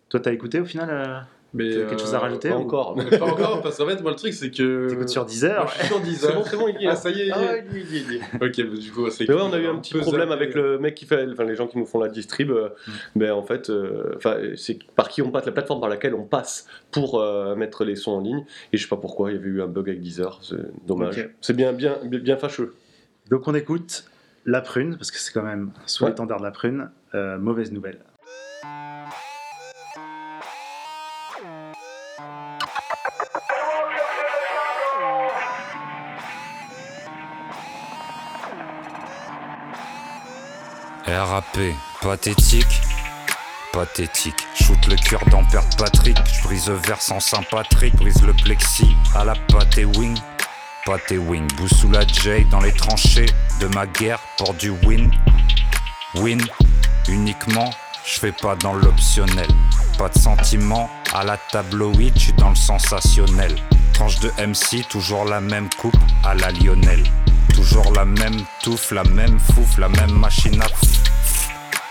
Toi, t'as écouté au final Mais, T'as quelque chose à rajouter Pas ou- encore. Mais Pas encore, [LAUGHS] parce qu'en fait, moi, le truc, c'est que. T'écoutes sur Moi, 10 heures je suis sur 10 C'est bon, c'est bon, il y est. Ah, ça y est, il y est. Ah il y est, il y est, il y est. [LAUGHS] Ok, bah, du coup, c'est Mais ouais, on a eu un petit problème zappé. avec le mec qui fait, enfin les gens qui nous font la distrib. euh, Mm. Mais en fait, euh, enfin c'est par qui on passe, la plateforme par laquelle on passe pour euh, mettre les sons en ligne. Et je sais pas pourquoi, il y avait eu un bug avec Deezer. C'est dommage. C'est bien, bien, bien, bien fâcheux. Donc on écoute La Prune, parce que c'est quand même sous Ouais. l'étendard de La Prune. Euh, mauvaise nouvelle. RAP, pathétique, pathétique. Shoot le cœur d'en perdre Patrick. Je brise le verre sans Saint-Patrick. Brise le plexi à la pâté wing. Pâté wing, sous la J dans les tranchées de ma guerre pour du win. Win, uniquement, je fais pas dans l'optionnel. Pas de sentiment à la tabloïd, je dans le sensationnel. Tranche de MC, toujours la même coupe à la Lionel. Toujours la même touffe, la même fouffe, la même machine à.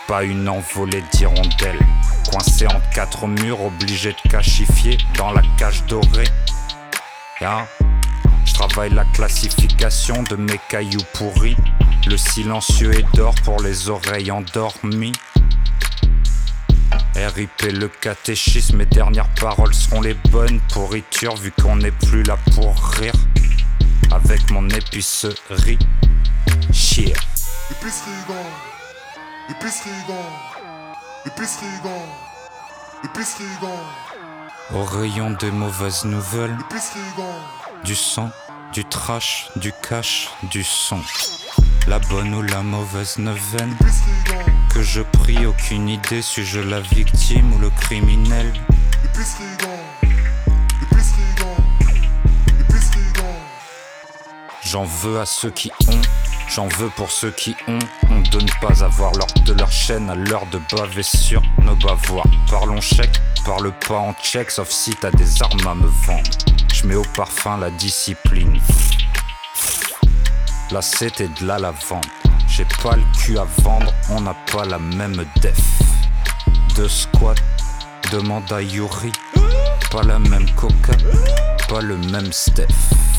Pas une envolée d'hirondelles. Coincé entre quatre murs, obligé de cachifier dans la cage dorée. Hein? Je travaille la classification de mes cailloux pourris. Le silencieux est d'or pour les oreilles endormies. RIP le catéchisme, mes dernières paroles seront les bonnes pourritures vu qu'on n'est plus là pour rire. Avec mon épicerie, chier. Épicerie gang, épicerie gang, épicerie gang, épicerie gang, Au rayon des mauvaises nouvelles, épicerie gang, du sang, du trash, du cash, du son. La bonne ou la mauvaise neuvaine, que je prie, aucune idée, suis-je la victime ou le criminel? J'en veux à ceux qui ont, J'en veux pour ceux qui ont honte de ne pas avoir l'ordre de leur chaîne à l'heure de baver sur nos bavoirs. Parlons chèque, parle pas en check, sauf si t'as des armes à me vendre. Je mets au parfum la discipline. Là c'était de la lavande. J'ai pas le cul à vendre, on n'a pas la même def. De squat, demande à Yuri. Pas la même coca, pas le même Steph.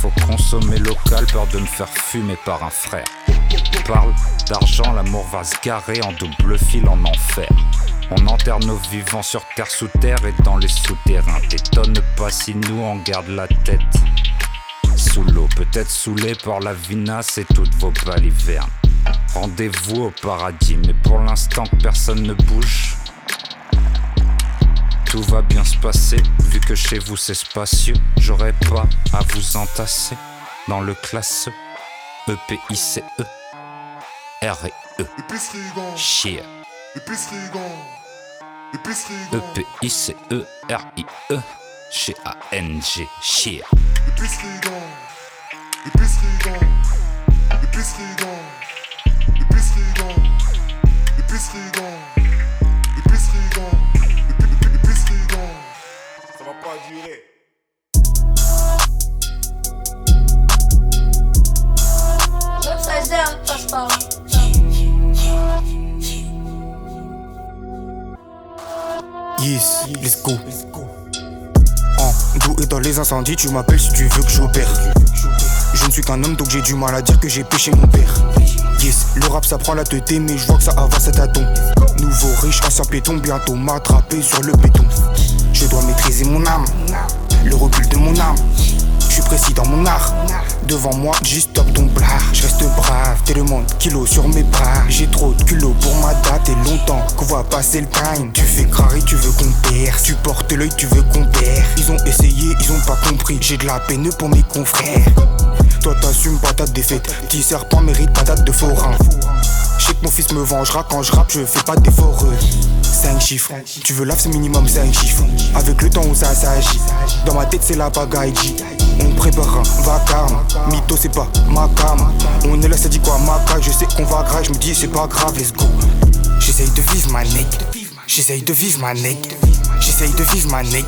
Faut consommer local, peur de me faire fumer par un frère. Parle d'argent, l'amour va se garer en double fil en enfer. On enterre nos vivants sur terre sous terre et dans les souterrains. T'étonne pas si nous on garde la tête sous l'eau, peut-être saoulé par la vinasse et toutes vos balivernes. Rendez-vous au paradis, mais pour l'instant personne ne bouge. Tout va bien se passer, vu que chez vous c'est spacieux. J'aurais pas à vous entasser dans le classe E, E-P-I-C-E, R et E. Chier. E-P-I-C-E, R-I-E, chez A-N-G, chier. Ça va pas durer. Upside down, passe par Yes, let's go. En doué dans les incendies, tu m'appelles si tu veux que j'opère. Je ne suis qu'un homme donc j'ai du mal à dire que j'ai péché mon père. Yes, le rap ça prend la tête mais je vois que ça avance à tâtons. Nouveau riche, ancien péton, bientôt m'attraper sur le béton. Je dois maîtriser mon âme, le recul de mon âme. Je suis précis dans mon art. Devant moi, j'y stop ton blard. Je reste brave, t'es le monde, kilo sur mes bras. J'ai trop de culot pour ma date et longtemps qu'on va passer le time. Tu fais crari, tu veux qu'on perce. Tu portes l'œil, tu veux qu'on perd. Ils ont essayé, ils ont pas compris. J'ai de la peine pour mes confrères. Toi t'assumes pas ta défaite. Petit serpent mérite patate de forain. Je sais que mon fils me vengera quand je rappe, je fais pas d'efforts. 5 chiffres, tu veux lave c'est minimum 5 chiffres. Avec le temps où ça s'agit, dans ma tête c'est la pagaille. G. On prépare un vacarme, mytho c'est pas ma. On est là, ça dit quoi ma je sais qu'on va grave, je me dis c'est pas grave, let's go. J'essaye de vivre ma neck, j'essaye de vivre ma neck, j'essaye de vivre ma neck,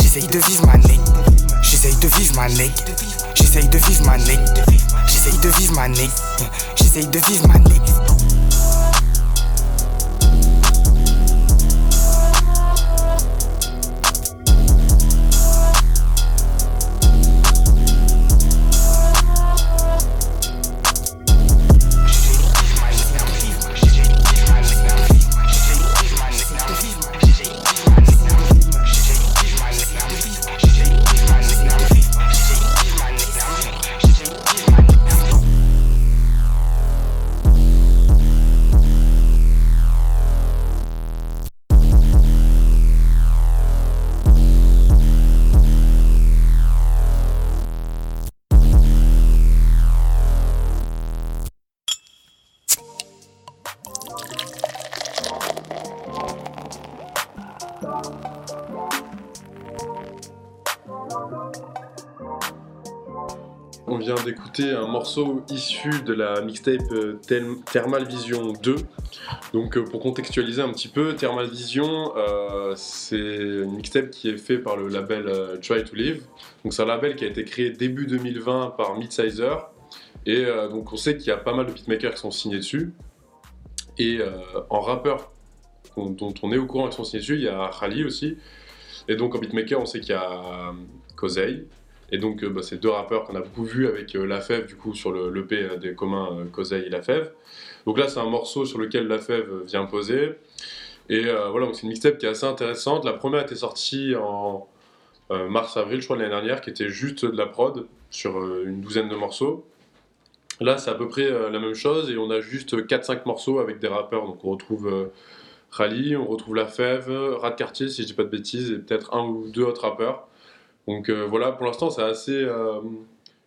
j'essaye de vivre ma neck, j'essaye de vivre ma neck, j'essaye de vivre ma neck, j'essaye de vivre ma neck, j'essaye de vivre ma neck. Morceau issu de la mixtape euh, Thermal Vision 2. Donc euh, pour contextualiser un petit peu, Thermal Vision, euh, c'est une mixtape qui est fait par le label Try to Live. Donc c'est un label qui a été créé début 2020 par Midsizer. Et donc on sait qu'il y a pas mal de beatmakers qui sont signés dessus. Et en rappeur dont, on est au courant qui sont signés dessus, il y a Khali aussi. Et donc en beatmaker, on sait qu'il y a Kozei. Et donc, euh, bah, c'est deux rappeurs qu'on a beaucoup vus avec euh, La Fève, du coup, sur le l'EP euh, des communs Kozei et La Fève. Donc là, c'est un morceau sur lequel La Fève vient poser. Et voilà, donc c'est une mixtape qui est assez intéressante. La première était sortie en mars-avril, je crois, l'année dernière, qui était juste de la prod sur une douzaine de morceaux. Là, c'est à peu près la même chose et on a juste 4-5 morceaux avec des rappeurs. Donc on retrouve Rally, on retrouve La Fève, Rat Quartier, si je dis pas de bêtises, et peut-être un ou deux autres rappeurs. Donc euh, voilà, pour l'instant, c'est assez euh,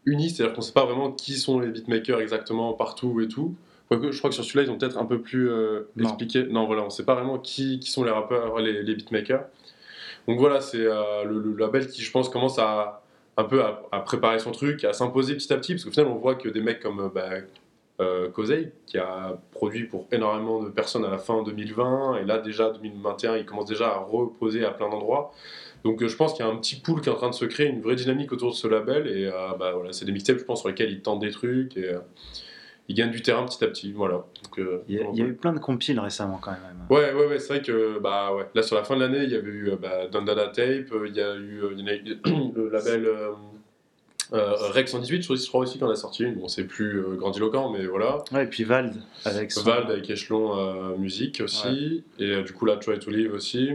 uni, c'est-à-dire qu'on sait pas vraiment qui sont les beatmakers exactement partout et tout. Quoique, je crois que sur celui-là, ils ont peut-être un peu plus euh, Non. expliqué. Non, voilà, on sait pas vraiment qui, qui sont les rappeurs, les, les beatmakers. Donc voilà, c'est euh, le, le label qui, je pense, commence à un peu à, à préparer son truc, à s'imposer petit à petit, parce qu'au final, on voit que des mecs comme bah, euh, Kosei, qui a produit pour énormément de personnes à la fin 2020, et là déjà 2021, il commence déjà à reposer à plein d'endroits. Donc euh, je pense qu'il y a un petit pool qui est en train de se créer, une vraie dynamique autour de ce label, et euh, bah, voilà, c'est des mixtapes, je pense, sur lesquels il tente des trucs, et euh, il gagne du terrain petit à petit, voilà. Donc, euh, Il y, a, il y a eu plein de compiles récemment quand même. Ouais, ouais, ouais, c'est vrai que bah, ouais. là sur la fin de l'année, il y avait eu bah, Dandada Tape, il y a eu, il y en a eu [COUGHS] le label euh, Rex 118, je crois aussi qu'on a sorti une. Bon, c'est plus euh, grandiloquent, mais voilà. Ouais, et puis Vald avec son... Vald avec Echelon euh, Musique aussi, et du coup là, Try to Live aussi.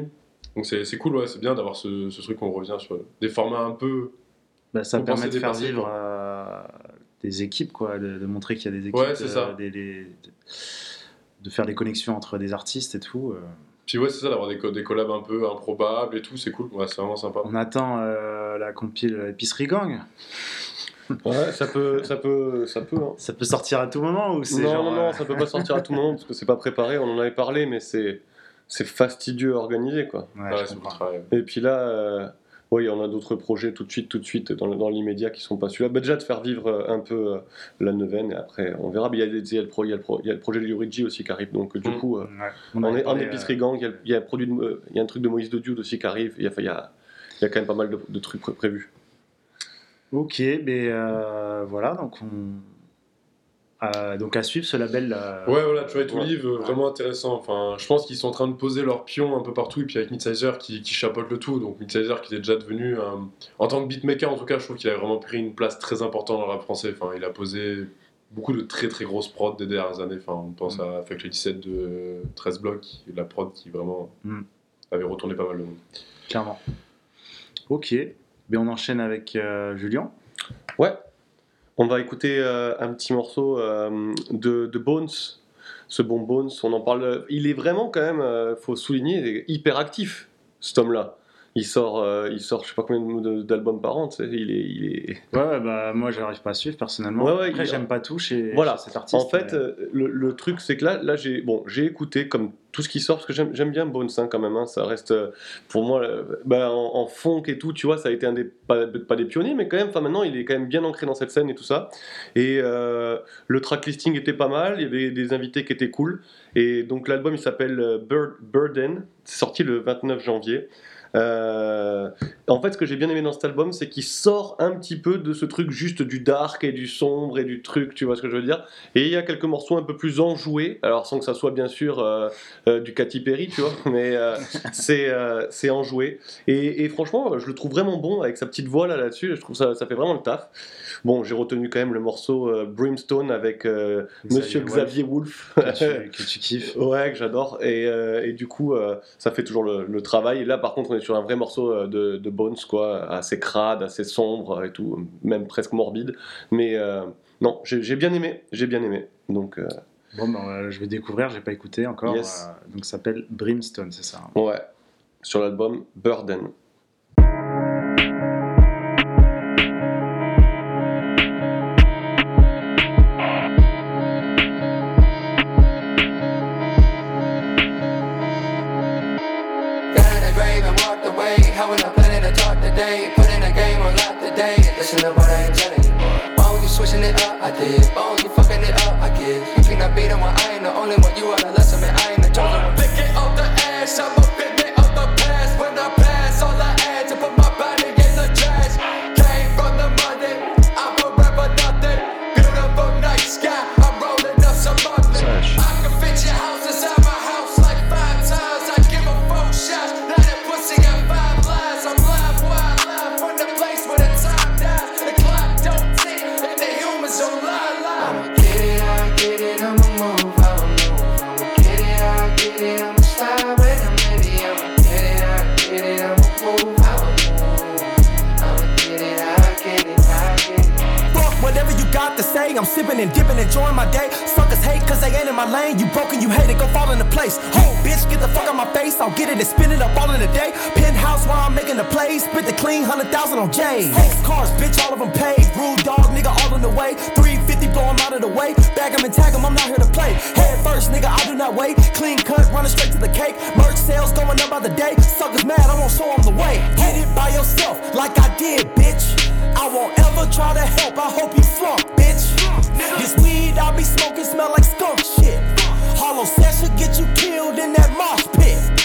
Donc c'est c'est cool, ouais, c'est bien d'avoir ce, ce truc qu'on revient sur des formats un peu. Bah, ça permet de faire vivre euh, des équipes, quoi, de, de montrer qu'il y a des équipes, Ouais, c'est ça. euh, des- des- de faire des connexions entre des artistes et tout. euh. Puis ouais, c'est ça, d'avoir des, co- des collabs un peu improbables et tout, c'est cool, ouais, c'est vraiment sympa. On attend euh, la compile Épicerie Gang. Ouais, ça peut, ça peut, ça peut. hein. Ça peut sortir à tout moment ou c'est Non, genre, non, euh, non, ça peut pas sortir à tout moment parce que c'est pas préparé. On en avait parlé, mais c'est, c'est fastidieux à organiser, quoi. Ouais. Et puis là, euh, oui, on a d'autres projets tout de suite, tout de suite, dans, dans l'immédiat qui sont pas celui-là. Bah, déjà de faire vivre euh, un peu euh, la neuvaine, et après on verra. Mais il y a, des- il y a le, pro- il y a le pro- il y a le projet de Yurigi aussi qui arrive, donc euh, du Mm. coup, euh, Ouais. on, est en épicerie gang. Il y a, il y a un produit de- euh, il y a un truc de Moïse de Dude aussi qui arrive. Il y a, il y a, il y a quand même pas mal de, de trucs pré- prévus. Ok, mais euh, voilà, donc on. Euh, donc à suivre ce label. euh, Ouais, voilà, Try to Ouais. Live, euh, vraiment intéressant. Enfin, je pense qu'ils sont en train de poser leurs pions un peu partout, et puis avec Midsizer qui, qui chapeaute le tout. Donc Midsizer qui est déjà devenu, un- en tant que beatmaker en tout cas, je trouve qu'il a vraiment pris une place très importante dans le rap français. Enfin, il a posé beaucoup de très très grosses prods des dernières années. Enfin, on pense à Fuck les 17 de 13 blocs, la prod qui vraiment Mm. avait retourné pas mal de monde. Clairement. Ok, mais on enchaîne avec euh, Julien. Ouais. On va écouter euh, un petit morceau euh, de, de Bones. Ce bon Bones, on en parle. Il est vraiment quand même, euh, faut souligner, hyper actif, cet homme-là. Il sort, euh, il sort, je sais pas combien d'albums par an. tu sais, Il est, il est. Ouais, bah moi j'arrive pas à suivre personnellement. Ouais, ouais, Après, il- j'aime pas tout chez, Voilà. chez cet artiste. En fait, mais- euh, le, le truc, c'est que là, là j'ai bon, j'ai écouté comme tout ce qui sort, parce que j'aime bien Bones hein, quand même. hein, ça reste, euh, pour moi, bah, en, en funk et tout, tu vois, ça a été un des, pas, pas des pionniers, mais quand même, enfin maintenant, il est quand même bien ancré dans cette scène et tout ça. Et euh, le track listing était pas mal, il y avait des invités qui étaient cool. Et donc l'album, il s'appelle Bird, Burden, c'est sorti le 29 janvier. Euh, en fait, ce que j'ai bien aimé dans cet album, c'est qu'il sort un petit peu de ce truc juste du dark et du sombre et du truc, tu vois ce que je veux dire Et il y a quelques morceaux un peu plus enjoués, alors sans que ça soit bien sûr euh, euh, du Katy Perry, tu vois, [LAUGHS] mais c'est c'est enjoué. Et, et franchement, je le trouve vraiment bon avec sa petite voix là là-dessus. Je trouve ça ça fait vraiment le taf. Bon, j'ai retenu quand même le morceau Brimstone avec Monsieur Xavier Wolf. que, tu, que tu kiffes. [LAUGHS] Ouais, que j'adore. Et, et du coup, ça fait toujours le, le travail. Et là, par contre, on est sur un vrai morceau euh, de, de Bones, quoi, assez crade, assez sombre et tout, même presque morbide. Mais euh, non, j'ai bien aimé. J'ai bien aimé. Donc, euh, Bon, euh, je vais découvrir, j'ai pas écouté encore. Yes. donc ça s'appelle Brimstone, c'est ça. hein. ouais, sur l'album Burden. I did. Bones, you fucking it up, I give. You think I beat 'em when I ain't the only one. You are the say. And dipping, enjoying my day. Suckers hate cause they ain't in my lane. You broken, you hate it, go fall into place. Hey, bitch, get the fuck out my face. I'll get it and spin it up all in a day. Penthouse while I'm making the play. Spit the clean, 100,000 on J. X cars, bitch, all of them paid. Rude dog, nigga, all in the way. 350, blow 'em out of the way. Bag 'em and tag 'em, I'm not here to play. Head first, nigga, I do not wait. Clean cut, running straight to the cake. Merch sales going up by the day. Suckers mad, I won't show show 'em the way. Get it by yourself, like I did, bitch. I won't ever try to help, I hope you flunk, bitch. This weed I be smoking smell like skunk shit. Hollow session get you killed in that mosh pit.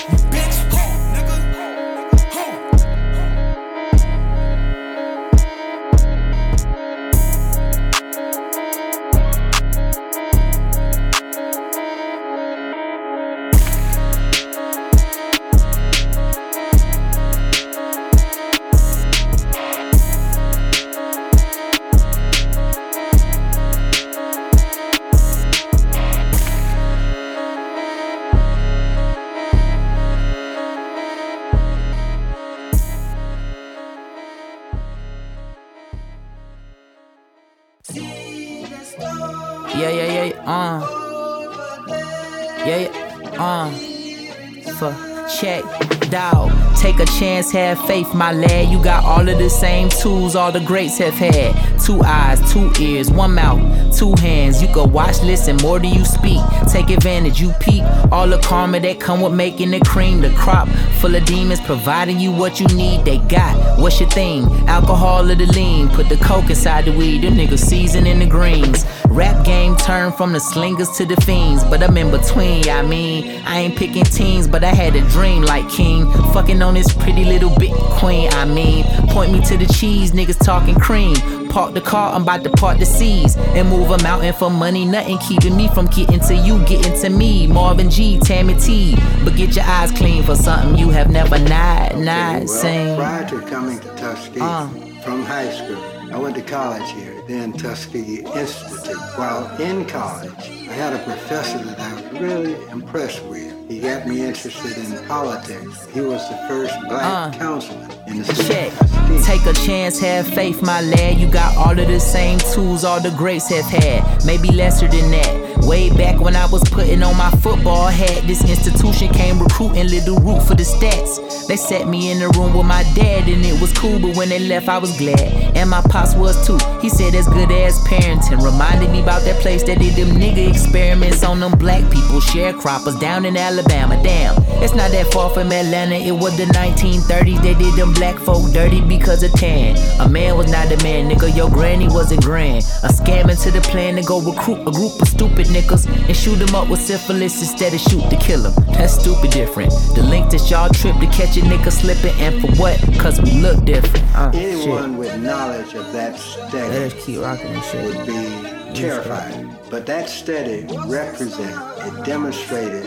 Have faith, my lad. You got all of the same tools all the greats have had. Two eyes, two ears, one mouth, two hands. You can watch, listen, more than you speak. Take advantage, you peep. All the karma that come with making the cream. The crop full of demons, providing you what you need. They got what's your thing? Alcohol or the lean. Put the coke inside the weed. Them niggas seasoning the greens. Rap game turned from the slingers to the fiends, but I'm in between. I mean, I ain't picking teams, but I had a dream like King. Fucking on this pretty little bit queen. I mean, point me to the cheese, niggas talking cream. Park the car, I'm about to part the seas and move a mountain for money. Nothing keeping me from getting to you, getting to me. Marvin G, Tammy T. But get your eyes clean for something you have never not, not well, seen. prior to coming to Tuskegee uh. from high school, I went to college here, then Tuskegee Institute. While in college, I had a professor that I was really impressed with. He got me interested in politics. He was the first black uh, councilman in the state Check. Take a chance, have faith, my lad. You got all of the same tools all the greats have had. Maybe lesser than that. Way back when I was putting on my football hat, this institution came recruiting little root for the stats. They set me in the room with my dad, and it was cool, but when they left, I was glad. And my pops was too. He said that's good as parenting. Reminded me about that place that did them nigga experiments on them black people, sharecroppers down in Alabama. Damn, it's not that far from Atlanta. It was the 1930s. They did them black folk dirty because of tan. A man was not a man, nigga. Your granny wasn't grand. A scam into the plan to go recruit a group of stupid niggas and shoot them up with syphilis instead of shoot to kill them. That's stupid different. The link that y'all trip to catch a nigga slipping, and for what? Cause we look different. Uh, Anyone shit. with knowledge of that study Let us keep rocking this shit. would be terrified. But that study represented, it demonstrated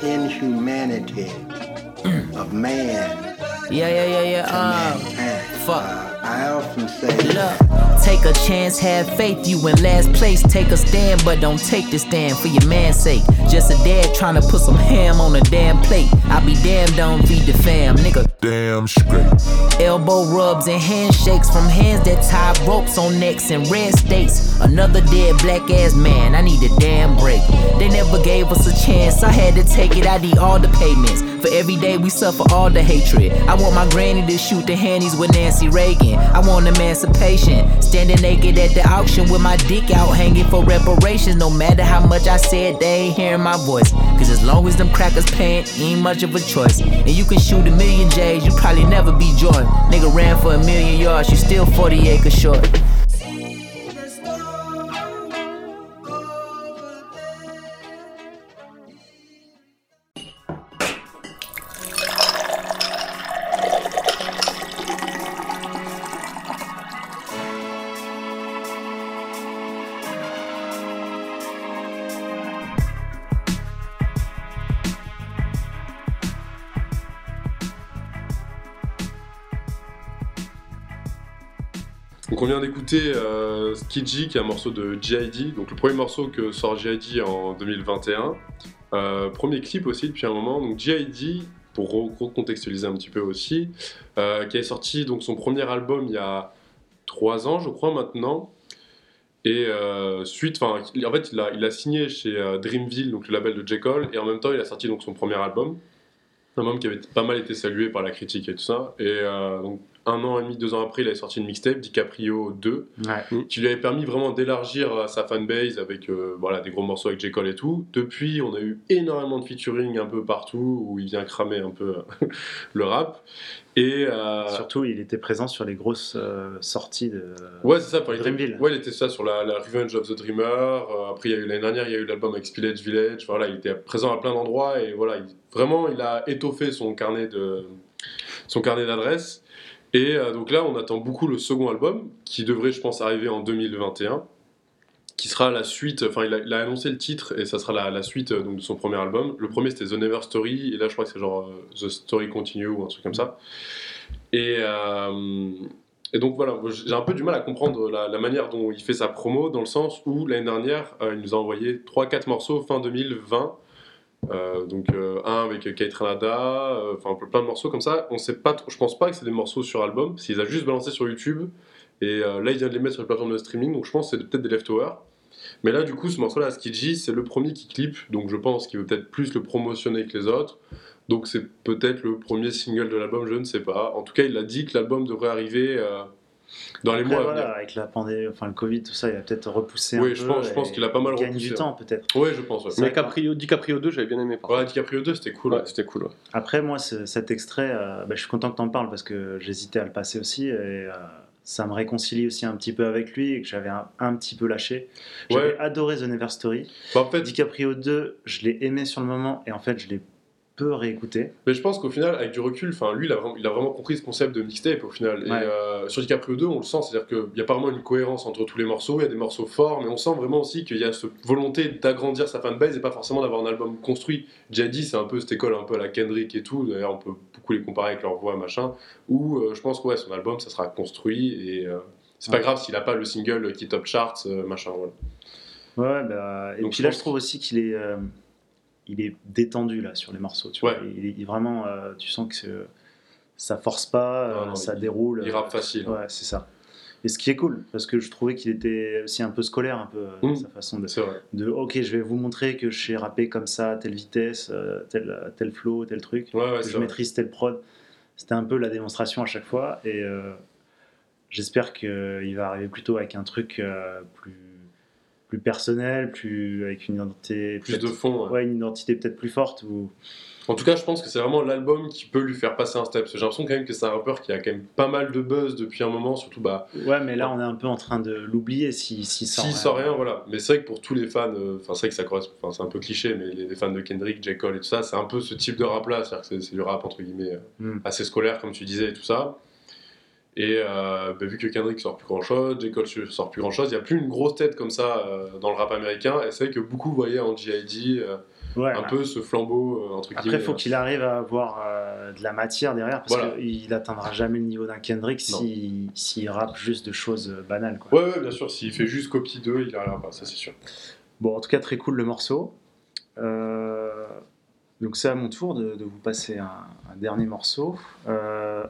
the inhumanity of man Yeah, yeah, yeah, yeah. to Uh, mankind. fuck. Uh, I often say, Look, take a chance, have faith. You in last place, take a stand, but don't take the stand for your man's sake. Just a dad trying to put some ham on a damn plate. I be damned, don't feed the fam, nigga. Damn straight. Elbow rubs and handshakes from hands that tie ropes on necks in red states. Another dead black ass man, I need a damn break. They never gave us a chance, I had to take it. I need all the payments. For every day we suffer all the hatred. I want my granny to shoot the handies with Nancy Reagan. I want emancipation. Standing naked at the auction with my dick out hanging for reparations. No matter how much I said, they ain't hearing my voice. Cause as long as them crackers paying, ain't much of a choice. And you can shoot a million J's, you probably never be joy. Nigga ran for a million yards, you still 40 acres short. D'écouter euh, Skidgy, qui est un morceau de G.I.D. Donc le premier morceau que sort G.I.D. en 2021. Euh, premier clip aussi depuis un moment. Donc G.I.D. pour re- recontextualiser un petit peu aussi, euh, qui a sorti donc son premier album il y a trois ans, je crois maintenant. Et euh, suite, en fait, il a, signé chez Dreamville, donc le label de J. Cole, et en même temps, il a sorti donc son premier album, un album qui avait pas mal été salué par la critique et tout ça. Un an et demi, deux ans après, il avait sorti une mixtape, DiCaprio 2, Ouais. qui lui avait permis vraiment d'élargir sa fanbase avec euh, voilà, des gros morceaux avec J. Cole et tout. Depuis, on a eu énormément de featuring un peu partout où il vient cramer un peu [LAUGHS] le rap. Et euh, Surtout, il était présent sur les grosses euh, sorties de Ouais, c'est ça. était- Dreamville. ouais, il était ça sur la, la Revenge of the Dreamer. euh, après, l'année dernière, il y a eu l'album avec Spillage Village. Voilà, il était présent à plein d'endroits et voilà, il- vraiment, il a étoffé son carnet de son carnet d'adresses. Et euh, donc là, on attend beaucoup le second album qui devrait, je pense, arriver en 2021 qui sera la suite, enfin il a, annoncé le titre et ça sera la, suite euh, de son premier album. Le premier c'était The Never Story et là je crois que c'est genre euh, The Story Continue ou un truc comme ça. Et, donc voilà, j'ai un peu du mal à comprendre la, manière dont il fait sa promo dans le sens où l'année dernière il nous a envoyé 3-4 morceaux fin 2020. Euh, donc euh, un avec Kate Ranada, euh, enfin plein de morceaux comme ça. On sait pas, je pense pas que c'est des morceaux sur album, parce qu'il a juste balancé sur YouTube. Et là, il vient de les mettre sur les plateformes de streaming, donc je pense que c'est peut-être des leftovers. Mais là, du coup, ce morceau-là, Skidgy, c'est le premier qui clip, donc je pense qu'il veut peut-être plus le promotionner que les autres. Donc c'est peut-être le premier single de l'album, je ne sais pas. En tout cas, il a dit que l'album devrait arriver dans les mois à voilà, venir. avec la pandémie, enfin le Covid, tout ça, il a peut-être repoussé un Oui, peu. je pense, je pense qu'il a pas mal il gagne repoussé, du ouais. temps peut-être. Ouais, je pense. Ouais. Mais Caprio, DiCaprio 2, j'avais bien aimé. Par Ouais. DiCaprio 2, c'était cool. Ouais, c'était cool. ouais. Après, moi, ce- cet extrait, euh, bah, je suis content que tu en parles parce que j'hésitais à le passer aussi et euh, ça me réconcilie aussi un petit peu avec lui et que j'avais un, un petit peu lâché. J'avais Ouais. adoré The Never Story. Bah, en fait, DiCaprio 2, je l'ai aimé sur le moment et en fait, je l'ai peu réécouté. Mais je pense qu'au final, avec du recul, enfin, lui, il a, vraiment, il a vraiment compris ce concept de mixtape au final. Et euh, sur DiCaprio 2, on le sent, c'est-à-dire qu'il n'y a pas vraiment une cohérence entre tous les morceaux. Il y a des morceaux forts, mais on sent vraiment aussi qu'il y a cette volonté d'agrandir sa fanbase et pas forcément d'avoir un album construit. Jaddy, c'est un peu cette école un peu à la Kendrick et tout. D'ailleurs, on peut beaucoup les comparer avec leur voix, machin. Où euh, je pense que ouais, son album, ça sera construit et euh, c'est pas grave s'il a pas le single qui top charts, euh, machin. Voilà. Ouais, bah, et Donc, puis là, je trouve aussi qu'il est, il est détendu là sur les morceaux. Tu vois. Il, est- il vraiment, euh, tu sens que ça force pas, Non, euh, non, ça il- déroule. il rappe facile. Ouais, c'est ça. Et ce qui est cool, parce que je trouvais qu'il était aussi un peu scolaire, un peu euh, Mm. sa façon de, de ok, je vais vous montrer que je sais rapper comme ça, telle vitesse, euh, tel, tel flow, tel truc, Ouais, que je vrai. maîtrise tel prod. C'était un peu la démonstration à chaque fois, et euh, j'espère qu'il va arriver plutôt avec un truc euh, plus plus personnel, plus avec une identité Plus de fond. ouais. ouais, une identité peut-être plus forte ou En tout cas, je pense que c'est vraiment l'album qui peut lui faire passer un step. J'ai l'impression quand même que c'est un rappeur qui a quand même pas mal de buzz depuis un moment, surtout bah, ouais mais là on est un peu en train de l'oublier si si s'il sort rien, voilà. Mais c'est vrai que pour tous les fans, euh, enfin c'est vrai que ça correspond, enfin c'est un peu cliché, mais les, les fans de Kendrick, J. Cole et tout ça, c'est un peu ce type de rap là, c'est-à-dire que c'est- c'est du rap entre guillemets euh, Mm. assez scolaire comme tu disais et tout ça. Et euh, bah, vu que Kendrick sort plus grand chose, J. Cole sort plus grand chose, il n'y a plus une grosse tête comme ça euh, dans le rap américain. Et c'est vrai que beaucoup voyaient en G.I.D. euh, Ouais, un peu ce flambeau euh, entre Après, guillemets. il faut qu'il arrive à avoir de la matière derrière, parce Voilà. qu'il n'atteindra jamais le niveau d'un Kendrick s'il s'il rappe juste de choses banales. Quoi. Ouais, ouais, bien sûr, s'il fait juste copie 2, il arrivera pas, ça c'est sûr. Bon, en tout cas, très cool le morceau. Donc, c'est à mon tour de, de vous passer un, un dernier morceau. Euh,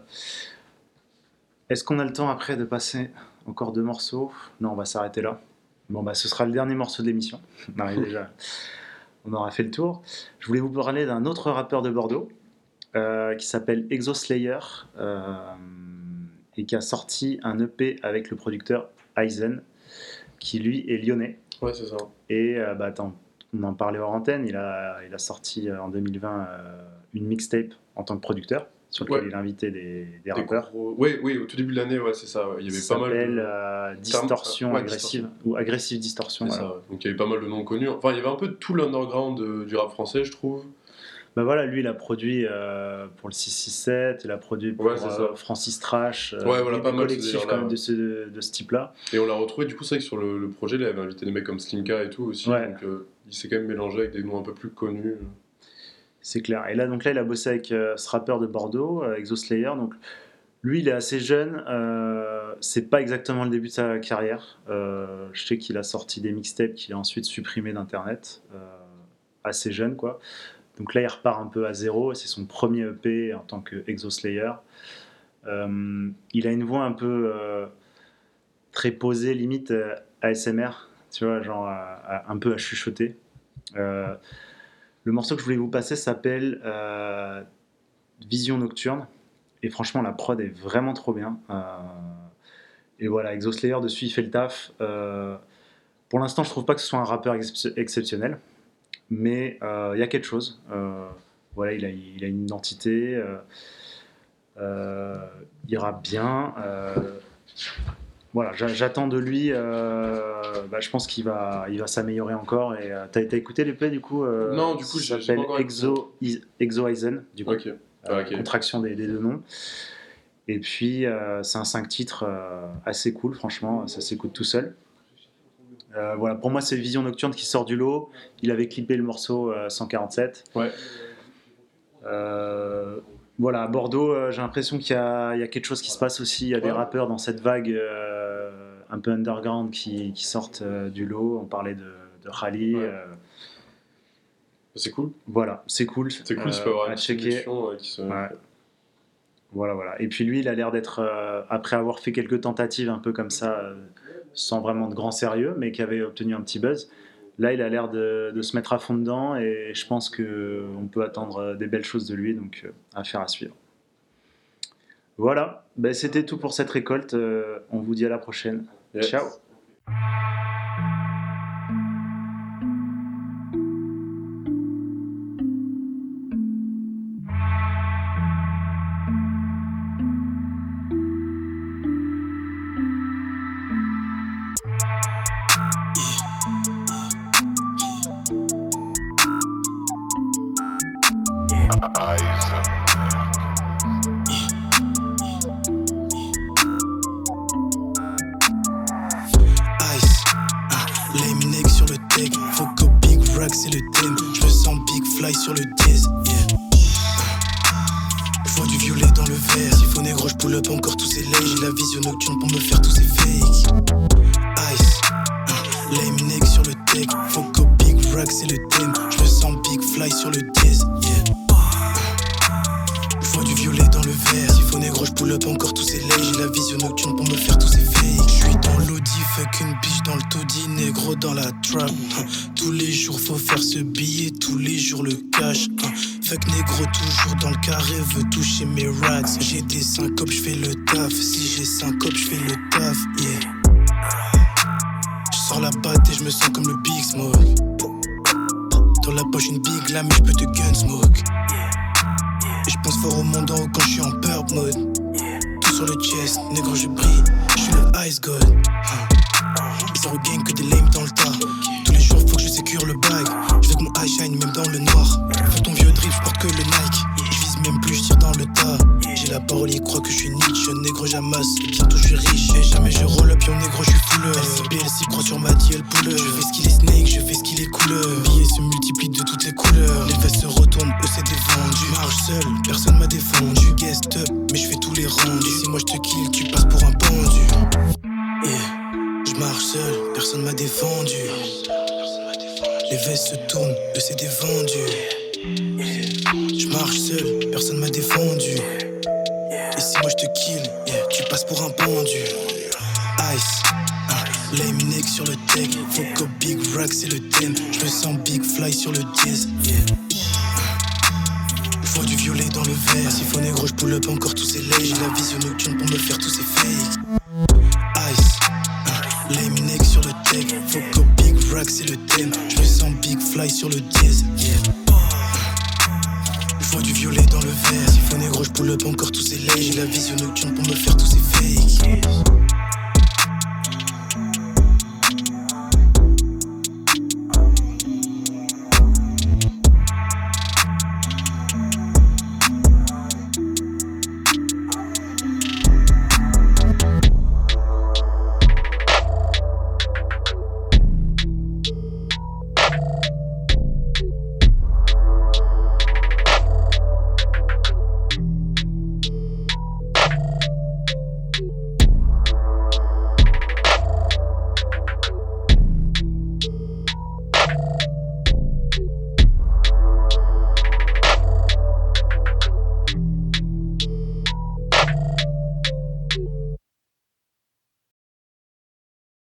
Est-ce qu'on a le temps après de passer encore deux morceaux? Non, on va s'arrêter là. Bon, bah, ce sera le dernier morceau de l'émission. On arrive [LAUGHS] déjà. On aura fait le tour. Je voulais vous parler d'un autre rappeur de Bordeaux euh, qui s'appelle Exoslayer euh, et qui a sorti un EP avec le producteur Aizen qui lui est lyonnais. Ouais, c'est ça. Et euh, bah, attends, on en parlait hors antenne, il a, il a sorti en 2020 euh, une mixtape en tant que producteur sur lequel Ouais. il a invité des, des Des rappeurs. gros- Oui, oui, au tout début de l'année, ouais, c'est ça. Il y avait Ça pas mal de. euh, Distorsion Ouais, agressive Distorsion. ou agressive distorsion. Voilà. ça. Donc il y avait pas mal de noms connus. Enfin, il y avait un peu tout l'underground de- du rap français, je trouve. Bah voilà, lui il a produit euh, pour le 667, il a produit pour Ouais, euh. Francis Trash, euh, Ouais, voilà, pas mal délire-là, quand même de ce, de ce type-là. Et on l'a retrouvé, du coup, c'est vrai que sur le, le projet, il avait invité des mecs comme Slimka et tout aussi. Ouais. Donc euh, il s'est quand même mélangé avec des noms un peu plus connus. C'est clair. Et là, donc là, il a bossé avec euh, ce rappeur de Bordeaux, euh, Exoslayer. Donc, lui, il est assez jeune. Euh, c'est pas exactement le début de sa carrière. Euh, je sais qu'il a sorti des mixtapes qu'il a ensuite supprimés d'internet. Euh, assez jeune, quoi. Donc là, il repart un peu à zéro. C'est son premier EP en tant que Exoslayer. Euh, il a une voix un peu euh, très posée, limite euh, ASMR. Tu vois, genre un peu à chuchoter. Euh, le morceau que je voulais vous passer s'appelle euh, Vision Nocturne. et franchement, la prod est vraiment trop bien. Euh, et voilà, Exoslayer dessus, il fait le taf. Euh, pour l'instant, je trouve pas que ce soit un rappeur excep- exceptionnel, mais il y a quelque chose. Voilà, il a, il a une identité. il rappe bien. Voilà, j'a- j'attends de lui. euh, bah, je pense qu'il va, il va s'améliorer encore. Et euh, t'as, t'as écouté les plays du coup euh, Non, du coup, j'ai- pas Exo, Is- Exoeisen, du coup. Ah. Contraction des, des deux noms. Et puis, c'est un 5 titres assez cool, franchement, ça s'écoute tout seul. Euh, voilà, pour moi, c'est Vision Nocturne qui sort du lot. Il avait clippé le morceau euh, 147. Ouais. Euh, voilà, à Bordeaux, euh, j'ai l'impression qu'il y, a il y a quelque chose qui se passe aussi. Il y a des rappeurs dans cette vague euh, un peu underground qui, qui sortent euh, du lot. On parlait de, de Khali. Ouais. C'est cool. voilà, c'est cool. C'est cool, tu peux avoir à une checker. qui se. Ouais. Voilà, voilà. Et puis lui, il a l'air d'être, après avoir fait quelques tentatives un peu comme ça, sans vraiment de grand sérieux, mais qui avait obtenu un petit buzz, là, il a l'air de, de se mettre à fond dedans et je pense qu'on peut attendre euh, des belles choses de lui, donc euh, affaire à suivre. Voilà, Ben, c'était tout pour cette récolte. Euh, on vous dit à la prochaine. Yes. Ciao J'ai la parole, il croit que je suis Nietzsche. Négro j'amasse, et bientôt je suis riche. Et jamais je roll up, yo négro je suis fuller. LCB, LC croit sur ma DL poule. Je fais ce qu'il est snake, je fais ce qu'il est couleur. Billets se multiplient de toutes les couleurs. Les vestes se retournent, eux c'est des vendus. Marche seul, personne m'a défendu. Guest up, mais je fais tous les rendus. Si moi je te kill, tu passes pour un pendu. Yeah. Je marche seul, personne m'a défendu. Les vestes se tournent, le CD vendu. Je marche seul, personne m'a défendu. Si moi je te kill, tu passes pour un pendu. Ice, ah, les minègues sur le deck. Que Big Rack c'est le thème. Je sens Big Fly sur le diz. Yeah. Je vois du violet dans le verre. S'il faut négro, je pull up encore tous ces lays. J'ai la vision nocturne pour me faire tous ces fakes. Ice, ah, les minègues sur le deck. Que Big Rack c'est le thème. Je sens Big Fly sur le diz. Yeah. Vois du violet dans le verre. S'il faut négro, je pull up encore tous ces lays. J'ai la vision nocturne pour me faire tous ces fakes.